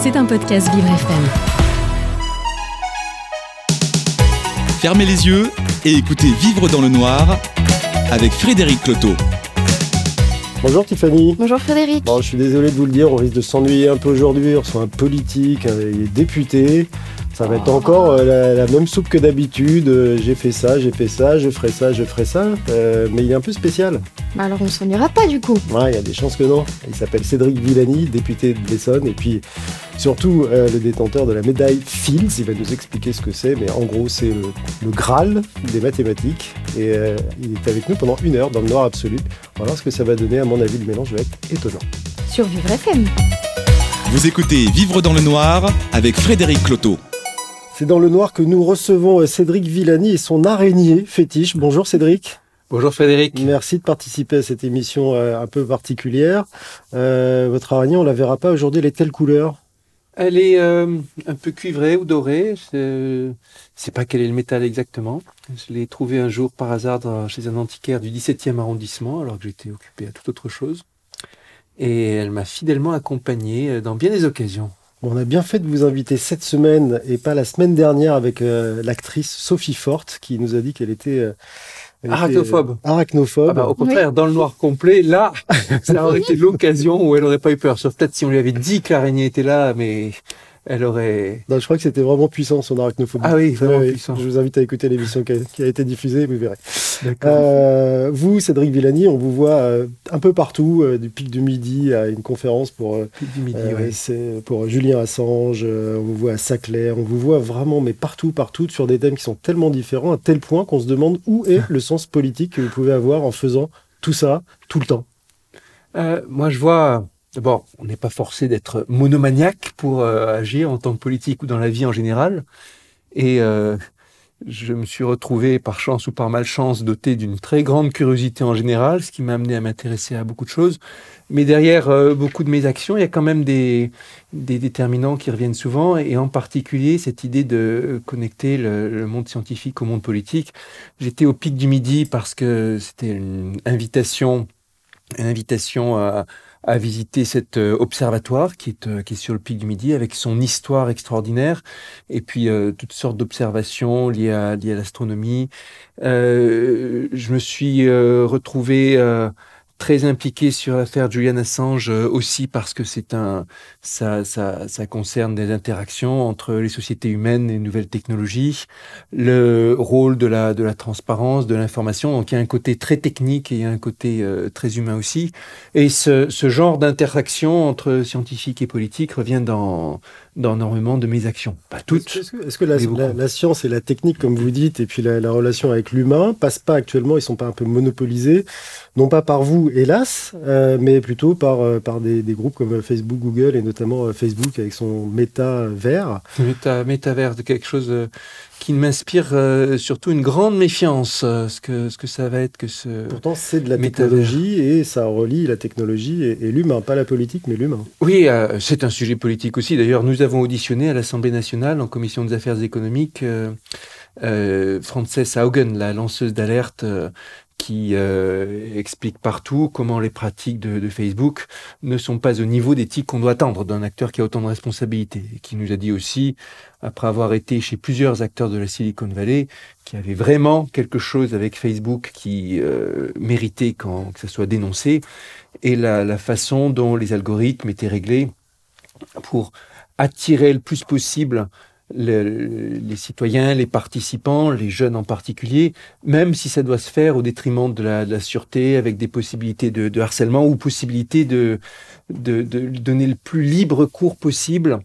C'est un podcast Vivre FM. Fermez les yeux et écoutez Vivre dans le noir avec Frédéric Cloteau. Bonjour Tiffany. Bonjour Frédéric. Bon, je suis désolé de vous le dire, on risque de s'ennuyer un peu aujourd'hui. On reçoit un politique, un député. Ça va être encore euh, la, même soupe que d'habitude. Euh, j'ai fait ça, j'ai fait ça, je ferai ça, je ferai ça. Euh, mais il est un peu spécial. Bah alors on s'ennuiera pas du coup. Ouais, il y a des chances que non. Il s'appelle Cédric Villani, député de l'Essonne. Et puis surtout le détenteur de la médaille Fields. Il va nous expliquer ce que c'est. Mais en gros, c'est le, Graal des mathématiques. Et il est avec nous pendant une heure dans le noir absolu. On va voir ce que ça va donner. À mon avis, le mélange va être étonnant. Sur Vivre FM. Vous écoutez Vivre dans le noir avec Frédéric Cloteau. C'est dans le noir que nous recevons euh, Cédric Villani et son araignée fétiche. Bonjour Cédric. Bonjour Frédéric. Merci de participer à cette émission euh, un peu particulière. Euh, votre araignée, on la verra pas aujourd'hui, elle est telle couleur? Elle est un peu cuivrée ou dorée. Je sais pas quel est le métal exactement. Je l'ai trouvée un jour par hasard chez un antiquaire du 17e arrondissement alors que j'étais occupé à toute autre chose. Et elle m'a fidèlement accompagné dans bien des occasions on a bien fait de vous inviter cette semaine et pas la semaine dernière avec euh, l'actrice Sophie Forte qui nous a dit qu'elle était euh, arachnophobe. Euh, arachnophobe. Ah bah, au contraire, dans le noir complet, là, ça aurait été l'occasion où elle n'aurait pas eu peur. Sauf peut-être si on lui avait dit que l'araignée était là, mais elle aurait. je crois que c'était vraiment puissant son arachnophobie. Ah oui, vraiment puissant. Je vous invite à écouter l'émission qui, a été diffusée, vous verrez. Euh, vous, Cédric Villani, on vous voit euh, un peu partout, euh, du pic du midi à une conférence pour, pour Julien Assange, on vous voit à Saclay, on vous voit vraiment, mais partout, partout, sur des thèmes qui sont tellement différents, à tel point qu'on se demande où est le sens politique que vous pouvez avoir en faisant tout ça tout le temps. moi, je vois D'abord, on n'est pas forcé d'être monomaniaque pour euh, agir en tant que politique ou dans la vie en général. Et euh, je me suis retrouvé par chance ou par malchance doté d'une très grande curiosité en général, ce qui m'a amené à m'intéresser à beaucoup de choses. Mais derrière euh, beaucoup de mes actions, il y a quand même des, déterminants qui reviennent souvent, et en particulier cette idée de connecter le, le monde scientifique au monde politique. J'étais au pic du midi parce que c'était une invitation, une invitation à à visiter cet euh, observatoire qui est, euh, qui est sur le pic du Midi avec son histoire extraordinaire et puis euh, toutes sortes d'observations liées à, liées à l'astronomie. je me suis retrouvé très impliqué sur l'affaire Julian Assange euh, aussi parce que c'est un ça, ça, ça concerne des interactions entre les sociétés humaines et les nouvelles technologies, le rôle de la de la transparence, de l'information. Donc il y a un côté très technique et il y a un côté euh, très humain aussi. Et ce, ce genre d'interaction entre scientifique et politique revient dans dans énormément de mes actions. Pas toutes. Est-ce que, la, science et la technique, comme vous dites, et puis la, relation avec l'humain, passent pas actuellement, ils sont pas un peu monopolisés, non pas par vous, hélas, euh, mais plutôt par, euh, par des, groupes comme Facebook, Google, et notamment euh, Facebook avec son méta vert. Méta, méta vert, quelque chose qui m'inspire euh, surtout une grande méfiance, euh, ce, que, ce que ça va être que ce... Pourtant, c'est de la technologie et ça relie la technologie et, l'humain, pas la politique, mais l'humain. Oui, euh, c'est un sujet politique aussi. D'ailleurs, nous avons auditionné à l'Assemblée nationale, en commission des affaires économiques, Frances Haugen, la lanceuse d'alerte qui euh, explique partout comment les pratiques de, Facebook ne sont pas au niveau d'éthique qu'on doit attendre d'un acteur qui a autant de responsabilités. Et qui nous a dit aussi, après avoir été chez plusieurs acteurs de la Silicon Valley, qu'il y avait vraiment quelque chose avec Facebook qui euh, méritait que ça soit dénoncé, et la façon dont les algorithmes étaient réglés pour attirer le plus possible les citoyens, les participants, les jeunes en particulier, même si ça doit se faire au détriment de la, sûreté, avec des possibilités de, harcèlement ou possibilités de, de, donner le plus libre cours possible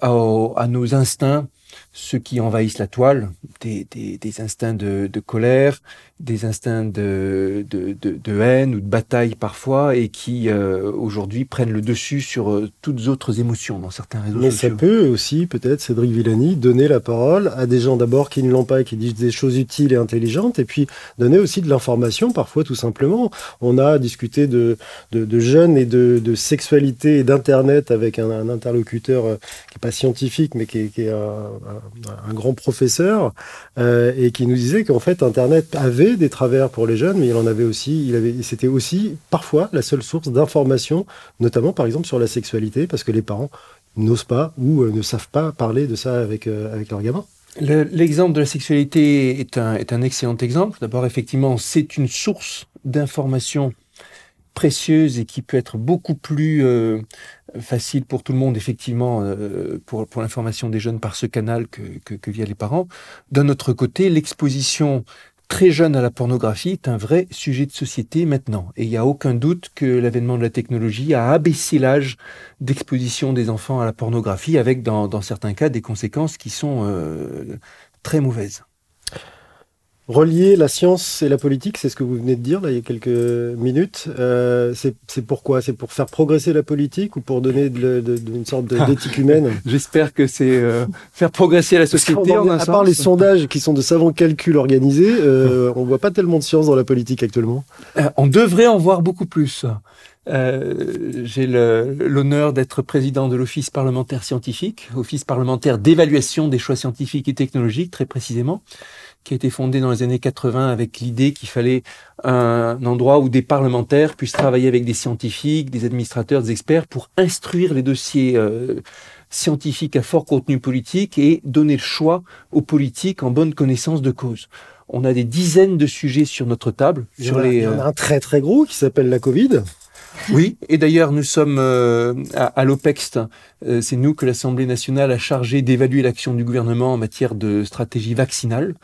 à nos instincts ceux qui envahissent la toile, des, des, instincts de, de, colère, des instincts de, de, de, haine ou de bataille parfois, et qui euh, aujourd'hui prennent le dessus sur euh, toutes autres émotions dans certains réseaux Mais ça peut aussi, peut-être, Cédric Villani, donner la parole à des gens d'abord qui ne l'ont pas et qui disent des choses utiles et intelligentes, et puis donner aussi de l'information, parfois tout simplement. On a discuté de, de, jeunes et de, sexualité et d'Internet avec un, interlocuteur euh, qui n'est pas scientifique, mais qui est, qui est un un, grand professeur, euh, et qui nous disait qu'en fait, Internet avait des travers pour les jeunes, mais il en avait aussi, il avait, c'était aussi parfois la seule source d'information, notamment par exemple sur la sexualité, parce que les parents n'osent pas ou ne savent pas parler de ça avec, avec leurs gamins. L'exemple de la sexualité est un, est un excellent exemple. D'abord, effectivement, c'est une source d'information précieuse et qui peut être beaucoup plus euh, facile pour tout le monde, effectivement, euh, pour, pour l'information des jeunes par ce canal que, que, via les parents. D'un autre côté, l'exposition très jeune à la pornographie est un vrai sujet de société maintenant. Et il n'y a aucun doute que l'avènement de la technologie a abaissé l'âge d'exposition des enfants à la pornographie, avec dans, dans, certains cas des conséquences qui sont euh, très mauvaises. Relier la science et la politique, c'est ce que vous venez de dire là il y a quelques minutes. Euh, c'est pourquoi C'est pour faire progresser la politique ou pour donner de, de, de, une sorte d'éthique humaine? J'espère que c'est euh, faire progresser la société. En, à part les sondages qui sont de savants calculs organisés, euh, on voit pas tellement de science dans la politique actuellement. Euh, on devrait en voir beaucoup plus. Euh, J'ai l'honneur d'être président de l'Office parlementaire scientifique, Office parlementaire d'évaluation des choix scientifiques et technologiques, très précisément qui a été fondé dans les années 80 avec l'idée qu'il fallait un endroit où des parlementaires puissent travailler avec des scientifiques, des administrateurs, des experts pour instruire les dossiers euh, scientifiques à fort contenu politique et donner le choix aux politiques en bonne connaissance de cause. On a des dizaines de sujets sur notre table. Il y, sur a, les, il y en a un très très gros qui s'appelle la Covid. Oui, et d'ailleurs nous sommes euh, à, à l'OPEX. Euh, c'est nous que l'Assemblée nationale a chargé d'évaluer l'action du gouvernement en matière de stratégie vaccinale.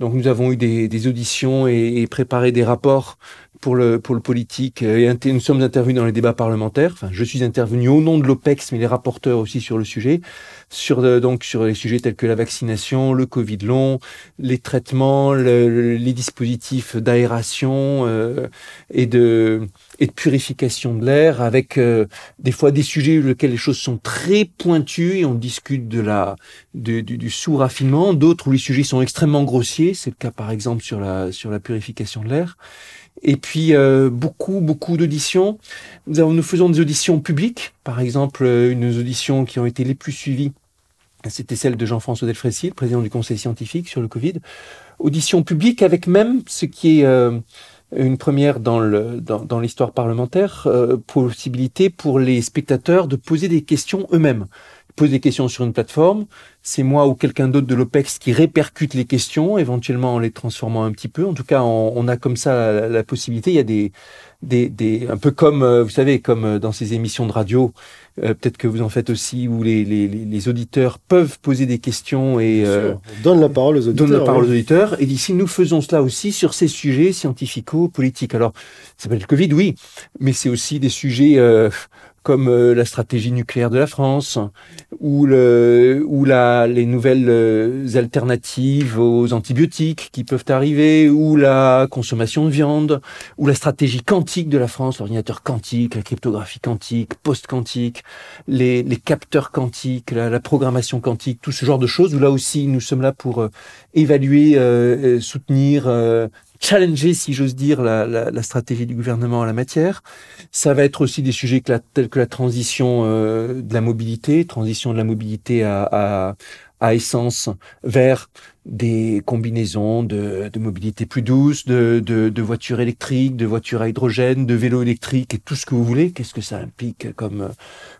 Donc nous avons eu des, des auditions et, et, préparé des rapports pour le, pour le politique. Et nous sommes intervenus dans les débats parlementaires. Enfin, je suis intervenu au nom de l'OPEX, mais les rapporteurs aussi sur le sujet. Sur, euh, donc, sur les sujets tels que la vaccination, le Covid long, les traitements, le, les dispositifs d'aération euh, et, de, et de purification de l'air, avec euh, des fois des sujets sur lesquels les choses sont très pointues et on discute de la, de, du, du sous-raffinement, d'autres où les sujets sont extrêmement grossiers. C'est le cas par exemple sur la, sur la purification de l'air. Et puis euh, beaucoup, beaucoup d'auditions. Nous, nous faisons des auditions publiques, par exemple une audition qui ont été les plus suivies. C'était celle de Jean-François Delfrécy, président du Conseil scientifique sur le Covid. Audition publique avec même ce qui est euh, une première dans le dans, dans l'histoire parlementaire, euh, possibilité pour les spectateurs de poser des questions eux-mêmes pose des questions sur une plateforme, c'est moi ou quelqu'un d'autre de l'OPEX qui répercute les questions, éventuellement en les transformant un petit peu. En tout cas, on, on a comme ça la, la, possibilité. Il y a des, des, des, un peu comme, vous savez, comme dans ces émissions de radio, euh, peut-être que vous en faites aussi, où les, les, les auditeurs peuvent poser des questions et euh, donne la parole aux auditeurs. Donne la parole aux auditeurs. Et d'ici, nous faisons cela aussi sur ces sujets scientifico-politiques. Alors, ça s'appelle le Covid, oui, mais c'est aussi des sujets euh, comme euh, la stratégie nucléaire de la France ou, le, ou la, les nouvelles euh, alternatives aux antibiotiques qui peuvent arriver ou la consommation de viande ou la stratégie quantique de la France, l'ordinateur quantique, la cryptographie quantique, post-quantique, les, les capteurs quantiques, la, la, programmation quantique, tout ce genre de choses là aussi nous sommes là pour euh, évaluer, euh, soutenir, challenger, si j'ose dire, la, stratégie du gouvernement en la matière. Ça va être aussi des sujets que la, tels que la transition euh, de la mobilité, transition de la mobilité à, à essence vers des combinaisons de, de mobilité plus douce, de, de, de, voitures électriques, de voitures à hydrogène, de vélos électriques et tout ce que vous voulez. Qu'est-ce que ça implique comme,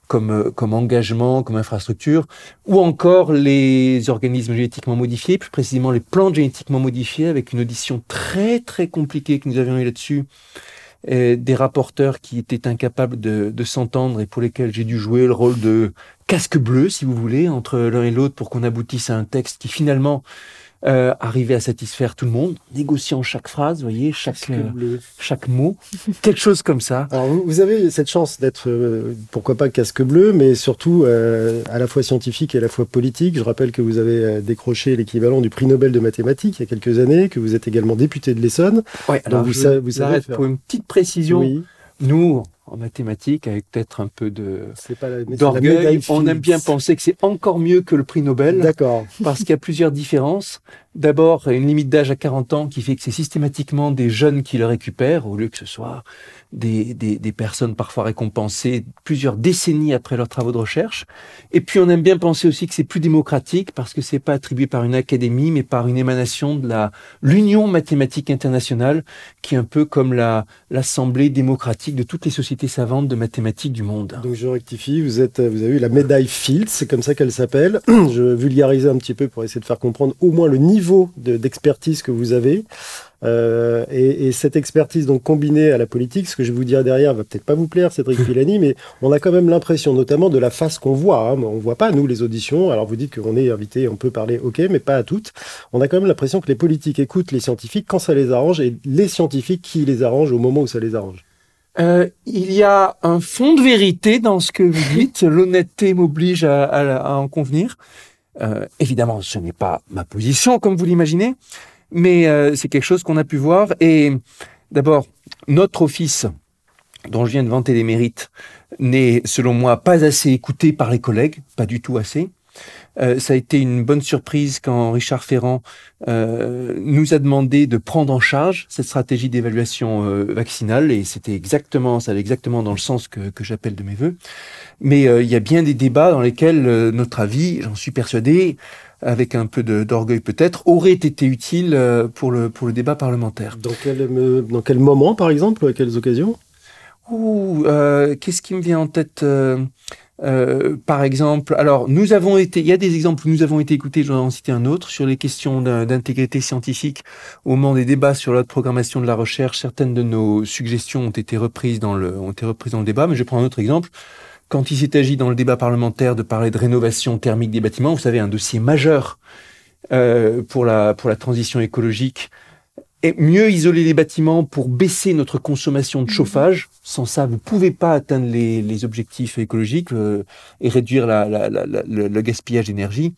comme, comme engagement, comme infrastructure? Ou encore les organismes génétiquement modifiés, plus précisément les plantes génétiquement modifiées, avec une audition très très compliquée que nous avions eu là-dessus. Des rapporteurs qui étaient incapables de, s'entendre et pour lesquels j'ai dû jouer le rôle de casque bleu, si vous voulez, entre l'un et l'autre pour qu'on aboutisse à un texte qui finalement euh, arrivait à satisfaire tout le monde, négociant chaque phrase, vous voyez, chaque, euh, chaque mot, quelque chose comme ça. Alors vous, vous avez cette chance d'être, euh, pourquoi pas casque bleu, mais surtout euh, à la fois scientifique et à la fois politique. Je rappelle que vous avez euh, décroché l'équivalent du prix Nobel de mathématiques il y a quelques années, que vous êtes également député de l'Essonne. Oui, alors vous, savez, vous savez faire... pour une petite précision. Oui. Nous, en mathématiques, avec peut-être un peu de d'orgueil, on aime bien penser que c'est encore mieux que le prix Nobel. D'accord. Parce qu'il y a plusieurs différences. D'abord, une limite d'âge à 40 ans qui fait que c'est systématiquement des jeunes qui le récupèrent, au lieu que ce soit des, des, des, personnes parfois récompensées plusieurs décennies après leurs travaux de recherche. Et puis, on aime bien penser aussi que c'est plus démocratique parce que c'est pas attribué par une académie, mais par une émanation de la l'Union mathématique internationale, qui est un peu comme la l'assemblée démocratique de toutes les sociétés savantes de mathématiques du monde. Donc, je rectifie. Vous êtes, vous avez eu la médaille Fields, c'est comme ça qu'elle s'appelle. Je vulgarisais un petit peu pour essayer de faire comprendre au moins le niveau d'expertise que vous avez. Euh, et, et, cette expertise donc combinée à la politique, ce que je vais vous dire derrière va peut-être pas vous plaire, Cédric Villani, mais on a quand même l'impression, notamment de la face qu'on voit. Hein, on voit pas nous les auditions. Alors vous dites qu'on est invité, on peut parler, ok, mais pas à toutes. On a quand même l'impression que les politiques écoutent les scientifiques quand ça les arrange et les scientifiques qui les arrangent au moment où ça les arrange. Euh, il y a un fond de vérité dans ce que vous dites. L'honnêteté m'oblige à, à, à en convenir. Euh, évidemment, ce n'est pas ma position, comme vous l'imaginez, mais euh, c'est quelque chose qu'on a pu voir. Et d'abord, notre office, dont je viens de vanter les mérites, n'est, selon moi, pas assez écouté par les collègues, pas du tout assez. Euh, ça a été une bonne surprise quand Richard Ferrand euh, nous a demandé de prendre en charge cette stratégie d'évaluation euh, vaccinale et c'était exactement, ça exactement dans le sens que, que j'appelle de mes voeux. Mais euh, il y a bien des débats dans lesquels euh, notre avis, j'en suis persuadé, avec un peu d'orgueil peut-être, aurait été utile pour le, pour le débat parlementaire. Dans quel, dans quel moment, par exemple, à quelles occasions? Ouh, qu'est-ce qui me vient en tête euh, par exemple, alors nous avons été, il y a des exemples où nous avons été écoutés, j'en ai cité un autre, sur les questions d'intégrité scientifique au moment des débats sur la programmation de la recherche. Certaines de nos suggestions ont été reprises dans le, ont été reprises dans le débat, mais je prends un autre exemple. Quand il s'est agi dans le débat parlementaire de parler de rénovation thermique des bâtiments, vous savez, un dossier majeur euh, pour la pour la transition écologique et mieux isoler les bâtiments pour baisser notre consommation de chauffage. Sans ça, vous pouvez pas atteindre les, les objectifs écologiques euh, et réduire la, la, la, le, le, gaspillage d'énergie.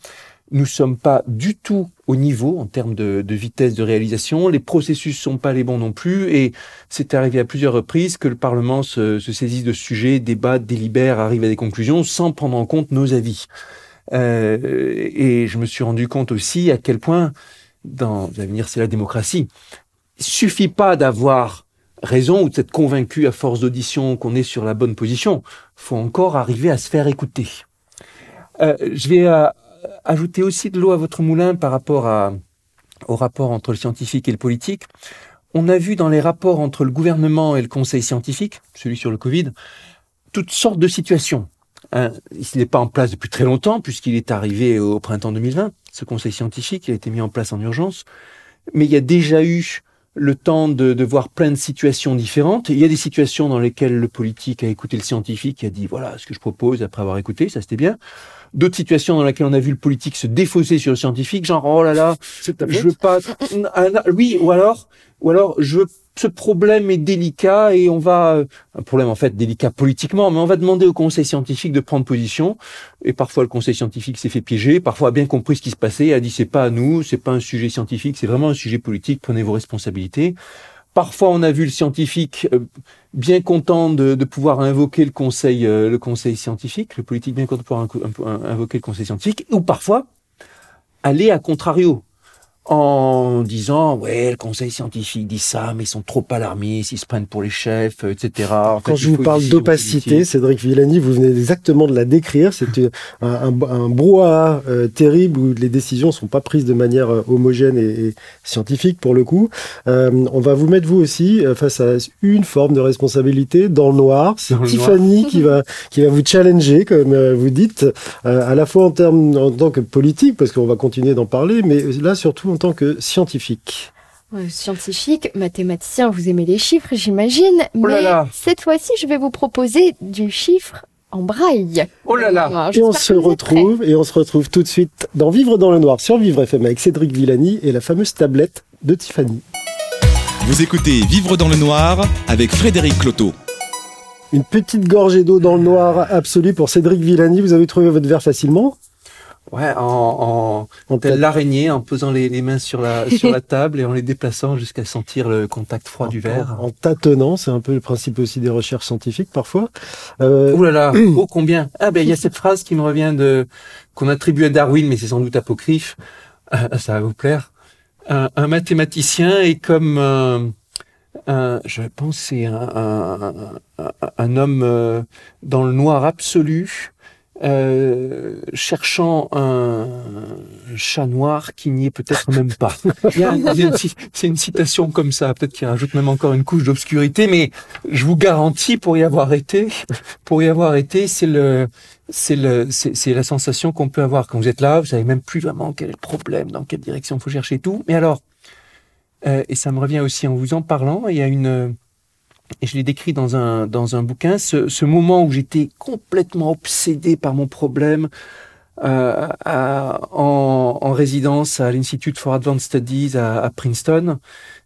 Nous sommes pas du tout au niveau en termes de, de, vitesse de réalisation. Les processus sont pas les bons non plus. Et c'est arrivé à plusieurs reprises que le Parlement se, se saisisse de ce sujet, débat, délibère, arrive à des conclusions sans prendre en compte nos avis. Euh, et je me suis rendu compte aussi à quel point dans l'avenir, c'est la démocratie. Il suffit pas d'avoir raison ou d'être convaincu à force d'audition qu'on est sur la bonne position. faut encore arriver à se faire écouter. Euh, je vais euh, ajouter aussi de l'eau à votre moulin par rapport à, au rapport entre le scientifique et le politique. On a vu dans les rapports entre le gouvernement et le conseil scientifique, celui sur le Covid, toutes sortes de situations. Hein, il n'est pas en place depuis très longtemps, puisqu'il est arrivé au printemps 2020, ce conseil scientifique, il a été mis en place en urgence. Mais il y a déjà eu le temps de, de, voir plein de situations différentes. Il y a des situations dans lesquelles le politique a écouté le scientifique et a dit voilà ce que je propose après avoir écouté, ça c'était bien. D'autres situations dans lesquelles on a vu le politique se défausser sur le scientifique, genre oh là là, je veux pas, oui, ou alors, ou alors je veux ce problème est délicat et on va un problème en fait délicat politiquement, mais on va demander au conseil scientifique de prendre position. Et parfois le conseil scientifique s'est fait piéger, parfois a bien compris ce qui se passait, a dit c'est pas à nous, c'est pas un sujet scientifique, c'est vraiment un sujet politique, prenez vos responsabilités. Parfois, on a vu le scientifique bien content de, de pouvoir invoquer le conseil, le conseil scientifique, le politique bien content de pouvoir invoquer le conseil scientifique, ou parfois aller à contrario, en disant ouais le conseil scientifique dit ça mais ils sont trop alarmistes ils se prennent pour les chefs etc en quand fait, je vous parle d'opacité Cédric Villani vous venez exactement de la décrire. C'est un, un, un, brouhaha euh, terrible où les décisions sont pas prises de manière euh, homogène et, et, scientifique pour le coup. Euh, on va vous mettre vous aussi euh, face à une forme de responsabilité dans le noir. C'est Tiffany noir. qui va qui va vous challenger comme euh, vous dites à la fois en termes en tant que politique parce qu'on va continuer d'en parler mais là surtout en tant que scientifique Scientifique, mathématicien, vous aimez les chiffres, j'imagine. Oh mais là cette fois-ci, je vais vous proposer du chiffre en braille. Oh là là Alors, Et on se retrouve et on se retrouve tout de suite dans Vivre dans le noir sur Vivre FM avec Cédric Villani et la fameuse tablette de Tiffany. Vous écoutez Vivre dans le noir avec Frédéric Cloteau. Une petite gorgée d'eau dans le noir absolue pour Cédric Villani. Vous avez trouvé votre verre facilement? Ouais, en, en, en tel l'araignée, en posant les, les, mains sur la, sur la table et en les déplaçant jusqu'à sentir le contact froid en, du verre. En, tâtonnant, c'est un peu le principe aussi des recherches scientifiques parfois. Euh... Ouh là là, oh combien? Ah ben il y a cette phrase qui me revient de qu'on attribue à Darwin, mais c'est sans doute apocryphe. Euh, ça va vous plaire. un, un mathématicien et comme un, un- je pense c'est un, un, un- un homme euh, dans le noir absolu, euh, cherchant un chat noir qui n'y est peut-être même pas. C'est une citation comme ça, peut-être qu'il rajoute même encore une couche d'obscurité, mais je vous garantis pour y avoir été, pour y avoir été, c'est le, c'est le, c'est la sensation qu'on peut avoir quand vous êtes là. Vous savez même plus vraiment quel est le problème, dans quelle direction faut chercher tout. Mais alors, euh, et ça me revient aussi en vous en parlant, il y a une, je l'ai décrit dans un, dans un bouquin, ce, moment où j'étais complètement obsédé par mon problème euh, en, en résidence à l'Institute for Advanced Studies à, à Princeton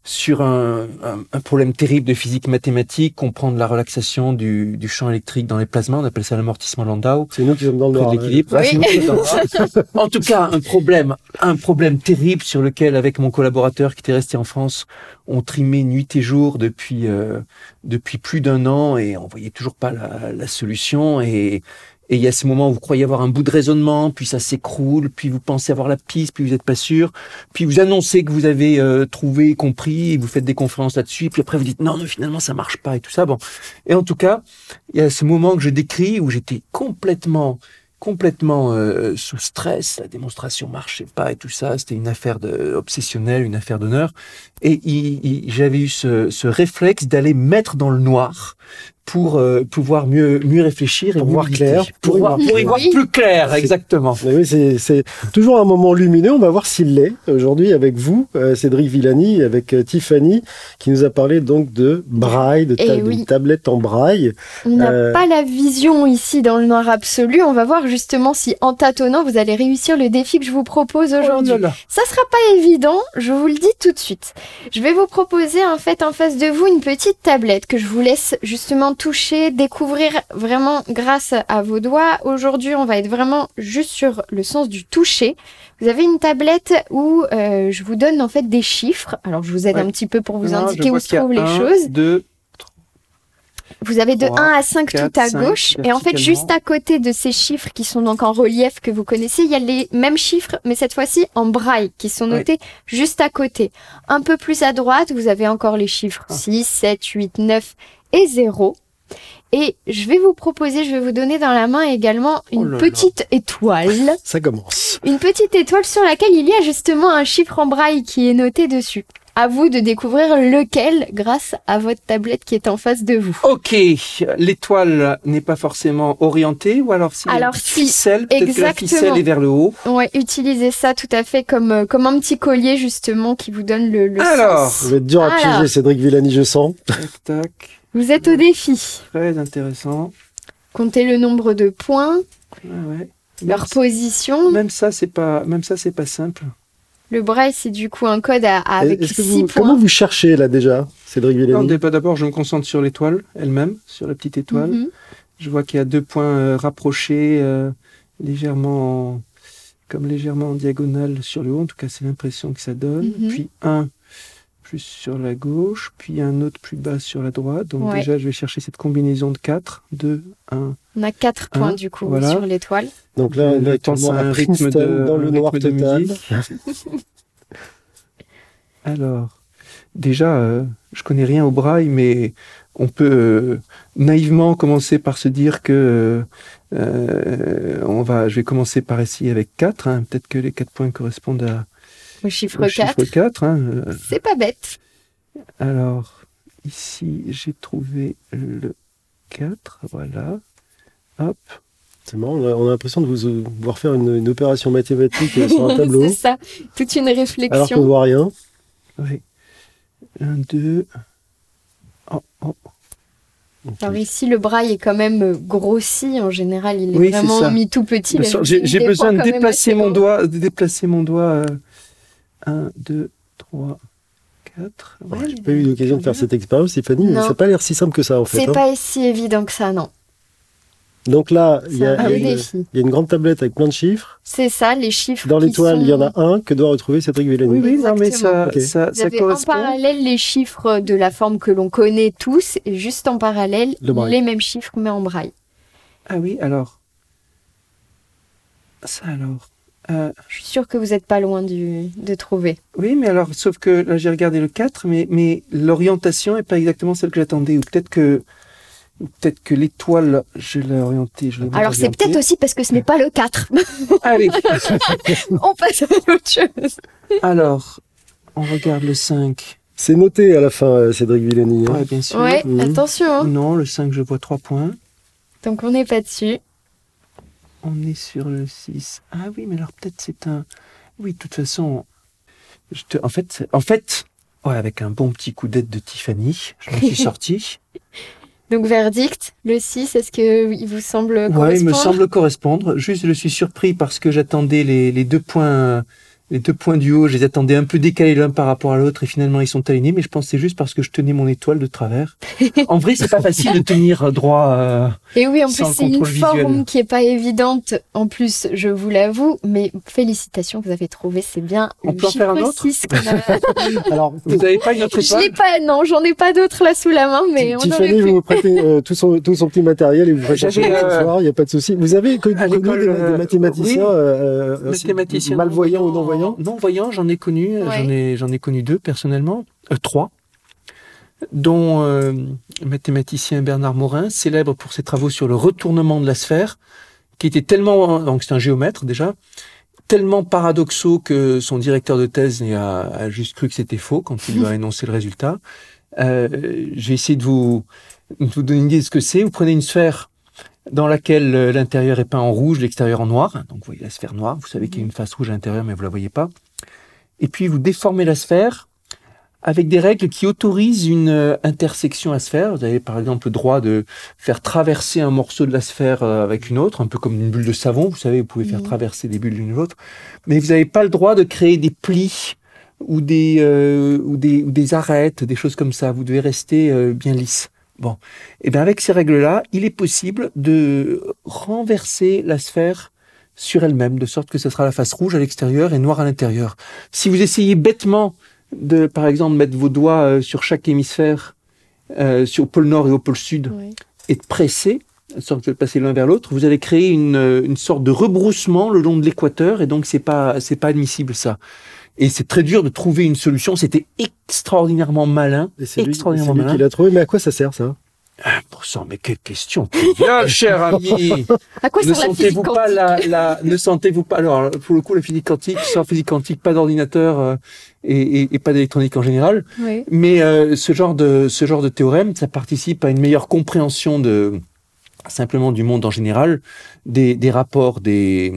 sur un, un- un problème terrible de physique mathématique, comprendre la relaxation du, du champ électrique dans les plasmas, on appelle ça l'amortissement Landau C'est nous qui sommes dans le noir. l'équilibre. Oui. Ah, en tout cas, un problème, un problème terrible sur lequel, avec mon collaborateur qui était resté en France, on trimait nuit et jour depuis euh, depuis plus d'un an et on voyait toujours pas la, la solution. Et et il y a ces moments où vous croyez avoir un bout de raisonnement, puis ça s'écroule, puis vous pensez avoir la piste, puis vous n'êtes pas sûr, puis vous annoncez que vous avez euh, trouvé, compris, et vous faites des conférences là-dessus, puis après vous dites non, non, finalement ça marche pas et tout ça. Bon, et en tout cas, il y a ce moment que je décris où j'étais complètement complètement euh, sous stress, la démonstration marchait pas et tout ça, c'était une affaire de, obsessionnelle, une affaire d'honneur. Et j'avais eu ce, ce réflexe d'aller mettre dans le noir pour euh, pouvoir mieux mieux réfléchir et Pour voir clair, pour, voir, pour y voir plus clair, exactement. Mais oui, c'est c'est toujours un moment lumineux. On va voir s'il l'est aujourd'hui avec vous, euh, Cédric Villani, avec euh, Tiffany, qui nous a parlé donc de braille, de Eh ta- oui. d'une tablette en braille. On n'a Euh, pas la vision ici dans le noir absolu. On va voir justement si en tâtonnant vous allez réussir le défi que je vous propose aujourd'hui. Oh là là. Ça sera pas évident, je vous le dis tout de suite. Je vais vous proposer en fait en face de vous une petite tablette que je vous laisse justement toucher, découvrir vraiment grâce à vos doigts. Aujourd'hui, on va être vraiment juste sur le sens du toucher. Vous avez une tablette où euh, je vous donne en fait des chiffres. Alors je vous aide Ouais. un petit peu pour vous Non, indiquer où se trouvent les un, choses. deux, Vous avez de Trois, 1 à 5 quatre, tout à gauche. Et en fait, juste à côté de ces chiffres qui sont donc en relief que vous connaissez, il y a les mêmes chiffres, mais cette fois-ci en braille, qui sont Oui. notés juste à côté. Un peu plus à droite, vous avez encore les chiffres Ah. 6, 7, 8, 9 et 0. Et je vais vous proposer, je vais vous donner dans la main également une Oh là là. petite étoile. Ça commence. Une petite étoile sur laquelle il y a justement un chiffre en braille qui est noté dessus. À vous de découvrir lequel grâce à votre tablette qui est en face de vous. Ok, l'étoile n'est pas forcément orientée, ou alors si Alors, si, ficelle, peut-être que la exactement. ficelle est vers le haut. Ouais, utilisez ça tout à fait comme, euh, comme un petit collier justement qui vous donne le, le Alors. sens. Ça va être dur à Alors. piéger, Cédric Villani, je sens. Tac, tac, Vous êtes au défi. très intéressant. Comptez le nombre de points, Ouais, ouais. leur Même, position. même ça, c'est pas, même ça, c'est pas simple. Le braille, c'est du coup un code à, à- avec Est-ce que 6 vous, points. comment vous cherchez là déjà, Cédric Non, Villani dé- D'abord, je me concentre sur l'étoile elle-même, sur la petite étoile. Mhm. Je vois qu'il y a deux points euh, rapprochés, euh, légèrement, en- comme légèrement en diagonale sur le haut. En tout cas, c'est l'impression que ça donne. Mhm. Puis un plus sur la gauche, puis un autre plus bas sur la droite. Donc Ouais. déjà, je vais chercher cette combinaison de 4, 2, 1. On a 4 Un, points du coup voilà. sur l'étoile. Donc là, Je là actuellement un rythme de- dans le noir total. musique. Alors, déjà, euh, je connais rien au braille, mais on peut euh, naïvement commencer par se dire que euh, euh, on va, je vais commencer par essayer avec 4. hein. Peut-être que les 4 points correspondent à, Le chiffre au 4. chiffre 4. hein. Euh, C'est pas bête. Alors, ici, j'ai trouvé le 4. Voilà. Hop. C'est marrant, on a, on a l'impression de vous euh, voir faire une, une opération mathématique euh, sur un tableau, c'est ça. Toute une alors qu'on ne réflexion. voit rien. Oui. 1, 2. Oh, oh. Alors ici, le braille est quand même grossi. En général, il est Oui, vraiment mis tout petit. J'ai besoin de déplacer mon doigt, de déplacer mon doigt. 1, 2, 3, 4. Ouais, J'ai pas eu l'occasion de faire cette expérience, Stéphanie, mais ça n'a pas l'air si simple que ça en fait. C'est hein. pas si évident que ça, non. Donc là, il y, a, un il y a vrai une- défi. il y a une grande tablette avec plein de chiffres. C'est ça, les chiffres. Dans l'étoile, sont- il y en a un que doit retrouver Cédric Villani. Oui, oui, non, mais Exactement. ça, Ok. ça, Vous ça avez en parallèle les chiffres de la forme que l'on connaît tous et juste en parallèle Le les mêmes chiffres mais en braille. Ah oui, alors. Ça alors. Euh, je suis sûre que vous n'êtes pas loin du, de trouver. Oui, mais alors, sauf que là, j'ai regardé le 4, mais, mais l'orientation n'est pas exactement celle que j'attendais. Ou peut-être que, peut-être que l'étoile, je l'ai orientée. alors, c'est peut-être aussi parce que ce n'est pas le 4. Allez. on passe à autre chose. Alors, on regarde le 5. C'est noté à la fin, euh, Cédric Villani. Hein. Oui, bien sûr. Ouais, mhm. attention. Hein. Non, le 5, je vois 3 points. Donc, on n'est pas dessus. On est sur le 6. Ah oui, mais alors peut-être c'est un. Oui, de toute façon, je te... en fait, en fait, ouais, avec un bon petit coup d'aide de Tiffany, je m'en suis sorti. Donc verdict, le 6, est-ce qu'il vous semble correspondre Oui, il me semble correspondre. Juste, je suis surpris parce que j'attendais les, les, deux points les deux points du haut, je les attendais un peu décalés l'un par rapport à l'autre et finalement ils sont alignés, mais je pense que c'est juste parce que je tenais mon étoile de travers. en vrai, c'est pas facile de tenir droit. Euh, et oui, en plus c'est une forme qui est pas évidente. En plus, je vous l'avoue, mais félicitations, vous avez trouvé, c'est bien. On peut en faire un autre. Alors, vous n'avez pas une autre étoile Je pas, non, j'en ai pas d'autres là sous la main, mais on Tiffany, vous vous prêtez euh, tout son tout son petit matériel et vous faites chercher euh... soir, il y a pas de souci. Vous avez connu, des, des, euh, mathématiciens, euh, mathématiciens malvoyants ou non voyants non voyant, j'en ai connu, j'en ai, j'en ai connu deux personnellement, euh, trois, dont euh, le mathématicien Bernard Morin, célèbre pour ses travaux sur le retournement de la sphère, qui était tellement, donc c'est un géomètre déjà, tellement paradoxaux que son directeur de thèse a, juste cru que c'était faux quand il lui a énoncé le résultat. Euh, je vais essayer de vous, de vous donner une idée de ce que c'est. Vous prenez une sphère dans laquelle euh, l'intérieur est peint en rouge, l'extérieur en noir. Donc vous voyez la sphère noire, vous savez qu'il y a une face rouge à l'intérieur, mais vous la voyez pas. Et puis vous déformez la sphère avec des règles qui autorisent une euh, intersection à sphère. Vous avez par exemple le droit de faire traverser un morceau de la sphère euh, avec une autre, un peu comme une bulle de savon. Vous savez, vous pouvez faire traverser des bulles l'une l'autre, mais vous n'avez pas le droit de créer des plis ou des, ou des, ou des arêtes, des choses comme ça. Vous devez rester bien lisse. Bon, et eh bien avec ces règles-là, il est possible de renverser la sphère sur elle-même, de sorte que ce sera la face rouge à l'extérieur et noire à l'intérieur. Si vous essayez bêtement de, par exemple, mettre vos doigts euh, sur chaque hémisphère, euh, sur le pôle nord et au pôle sud, et de presser, de sorte de passer l'un vers l'autre, vous allez créer une, une sorte de rebroussement le long de l'équateur, et donc c'est pas c'est pas admissible ça. Et c'est très dur de trouver une solution. C'était extraordinairement malin. C'est extraordinairement lui, qui l'a trouvé. Mais à quoi ça sert ça? Ah, bon sang, mais quelle question bien, cher ami. À quoi ne sentez-vous pas la, la, ne sentez-vous pas alors pour le coup la physique quantique, sans physique quantique, pas d'ordinateur euh, et, et, et, pas d'électronique en général. Oui. Mais euh, ce genre de ce genre de théorème, ça participe à une meilleure compréhension de simplement du monde en général, des, des rapports, des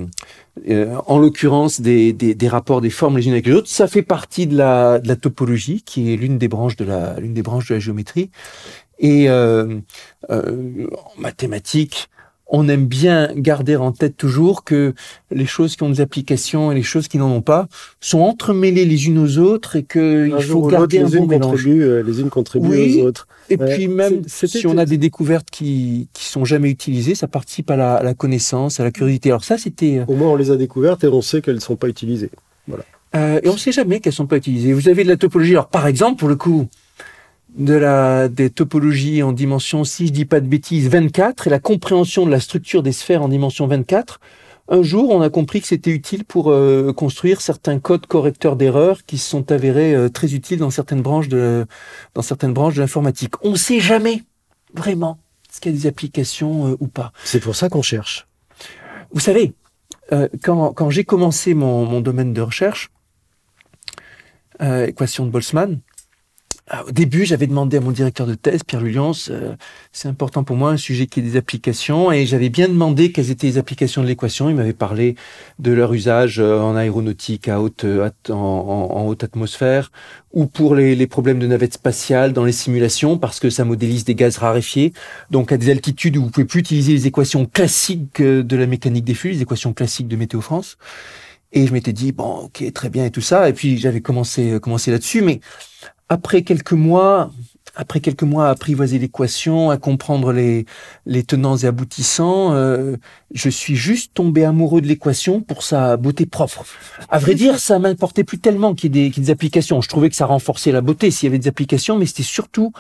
euh, en l'occurrence des, des, rapports des formes les unes avec les autres. Ça fait partie de la, de la topologie, qui est l'une des branches de la l'une des branches de la géométrie. Et euh, euh, en mathématiques, on aime bien garder en tête toujours que les choses qui ont des applications et les choses qui n'en ont pas sont entremêlées les unes aux autres et qu'il faut garder un bon mélange. Euh, les unes contribuent aux autres. Et puis même si on a des découvertes qui qui sont jamais utilisées, ça participe à la, à la connaissance, à la curiosité. Alors ça, c'était. Euh, au moins, on les a découvertes et on sait qu'elles ne sont pas utilisées. Voilà. Euh, et on ne sait jamais qu'elles sont pas utilisées. Vous avez de la topologie. Alors par exemple, pour le coup, de la, des topologies en dimension, si je dis pas de bêtises, 24, et la compréhension de la structure des sphères en dimension 24, un jour, on a compris que c'était utile pour euh, construire certains codes correcteurs d'erreurs qui se sont avérés euh, très utiles dans certaines branches de dans certaines branches de l'informatique. On ne sait jamais vraiment ce qu'il y a des applications euh, ou pas. C'est pour ça qu'on cherche. Vous savez, quand, quand j'ai commencé mon, mon domaine de recherche, équation de Boltzmann, au début, j'avais demandé à mon directeur de thèse, Pierre Lullians, euh, c'est important pour moi un sujet qui est des applications, et j'avais bien demandé quelles étaient les applications de l'équation. Il m'avait parlé de leur usage euh, en aéronautique à haute, en, haute atmosphère, ou pour les, les, problèmes de navette spatiale dans les simulations, parce que ça modélise des gaz raréfiés, donc à des altitudes où vous pouvez plus utiliser les équations classiques euh, de la mécanique des flux, les équations classiques de Météo France. Et je m'étais dit bon, ok, très bien et tout ça. Et puis j'avais commencé commencé là-dessus, mais après quelques mois, après quelques mois à apprivoiser l'équation, à comprendre les, les tenants et aboutissants, euh, je suis juste tombé amoureux de l'équation pour sa beauté propre. À vrai dire, ça m'importait plus tellement qu'il y, ait des, des applications. Je trouvais que ça renforçait la beauté s'il y avait des applications, mais c'était surtout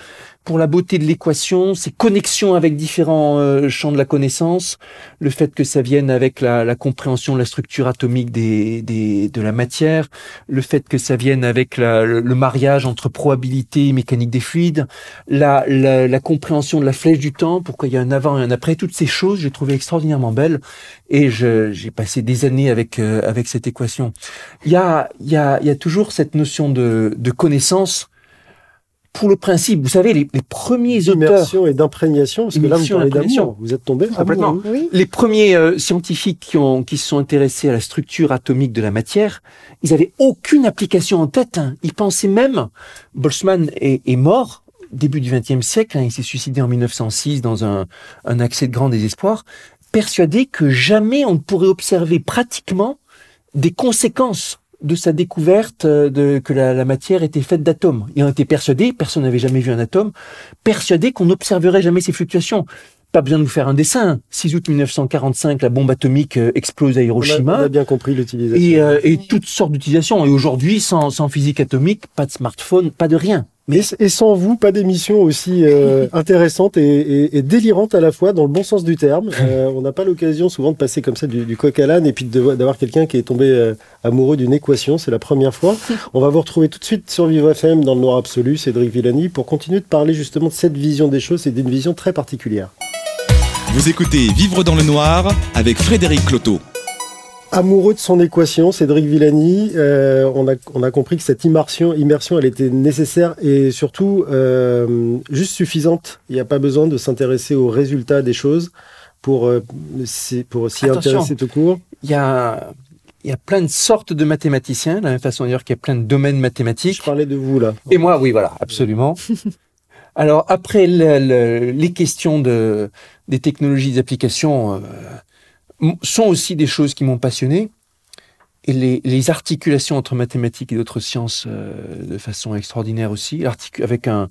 pour la beauté de l'équation, ses connexions avec différents euh, champs de la connaissance, le fait que ça vienne avec la, la compréhension de la structure atomique des, des, de la matière, le fait que ça vienne avec la, le, mariage entre probabilité et mécanique des fluides, la, la, la, compréhension de la flèche du temps, pourquoi il y a un avant et un après, toutes ces choses, j'ai trouvé extraordinairement belles et j'ai passé des années avec, euh, avec cette équation. Il y a, il y, a, il y a toujours cette notion de, de connaissance pour le principe, vous savez, les, les premiers Immersion et d'imprégnation, parce que là, vous parlez d'amour. Vous êtes tombé complètement. Oui. Les premiers euh, scientifiques qui, ont, qui se sont intéressés à la structure atomique de la matière, ils avaient aucune application en tête. Hein. Ils pensaient même, Boltzmann est, est mort début du XXe siècle, hein, il s'est suicidé en 1906 dans un, un accès de grand désespoir, persuadé que jamais on ne pourrait observer pratiquement des conséquences de sa découverte euh, de, que la, la matière était faite d'atomes. Il en était persuadé, personne n'avait jamais vu un atome, persuadé qu'on n'observerait jamais ces fluctuations. Pas besoin de vous faire un dessin. 6 août 1945, la bombe atomique euh, explose à Hiroshima. On a, on a bien compris l'utilisation. Et, euh, et, toutes sortes d'utilisations. Et aujourd'hui, sans, sans physique atomique, pas de smartphone, pas de rien. Mais... Et, sans vous, pas d'émission aussi euh, intéressante et, et, et, délirante à la fois, dans le bon sens du terme. Euh, on n'a pas l'occasion souvent de passer comme ça du, du coq à l'âne et puis d'avoir quelqu'un qui est tombé euh, amoureux d'une équation. C'est la première fois. On va vous retrouver tout de suite sur Vivre FM dans le Noir Absolu, Cédric Villani, pour continuer de parler justement de cette vision des choses et d'une vision très particulière. Vous écoutez Vivre dans le Noir avec Frédéric Cloteau. Amoureux de son équation, Cédric Villani, euh, on, a, on a compris que cette immersion, immersion elle était nécessaire et surtout euh, juste suffisante. Il n'y a pas besoin de s'intéresser aux résultats des choses pour, euh, pour s'y intéresser tout court. Il y a, il y a plein de sortes de mathématiciens, de la même façon d'ailleurs qu'il y a plein de domaines mathématiques. Je parlais de vous là. Et moi, oui, voilà, absolument. Alors après le, le, les questions de, des technologies d'application, euh, sont aussi des choses qui m'ont passionné. Et les, articulations entre mathématiques et d'autres sciences euh, de façon extraordinaire aussi, avec un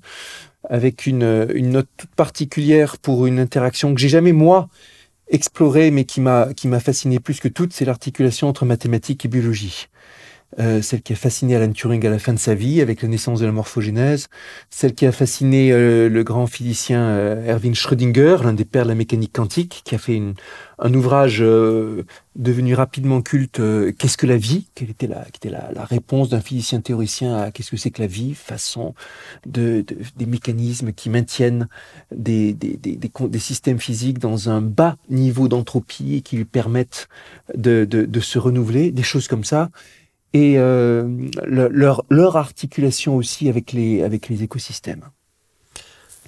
avec une, une note toute particulière pour une interaction que j'ai jamais moi explorée, mais qui m'a qui m'a fasciné plus que toute, c'est l'articulation entre mathématiques et biologie euh, celle qui a fasciné Alan Turing à la fin de sa vie avec la naissance de la morphogénèse, celle qui a fasciné euh, le grand physicien euh, Erwin Schrödinger, l'un des pères de la mécanique quantique, qui a fait une, un ouvrage euh, devenu rapidement culte, euh, Qu'est-ce que la vie? Quelle était la, qui était la, la réponse d'un physicien théoricien à qu'est-ce que c'est que la vie? Façon de, de, des mécanismes qui maintiennent des, des, des, des, systèmes physiques dans un bas niveau d'entropie et qui lui permettent de, de, de se renouveler, des choses comme ça et euh, le, leur, leur articulation aussi avec les, avec les écosystèmes.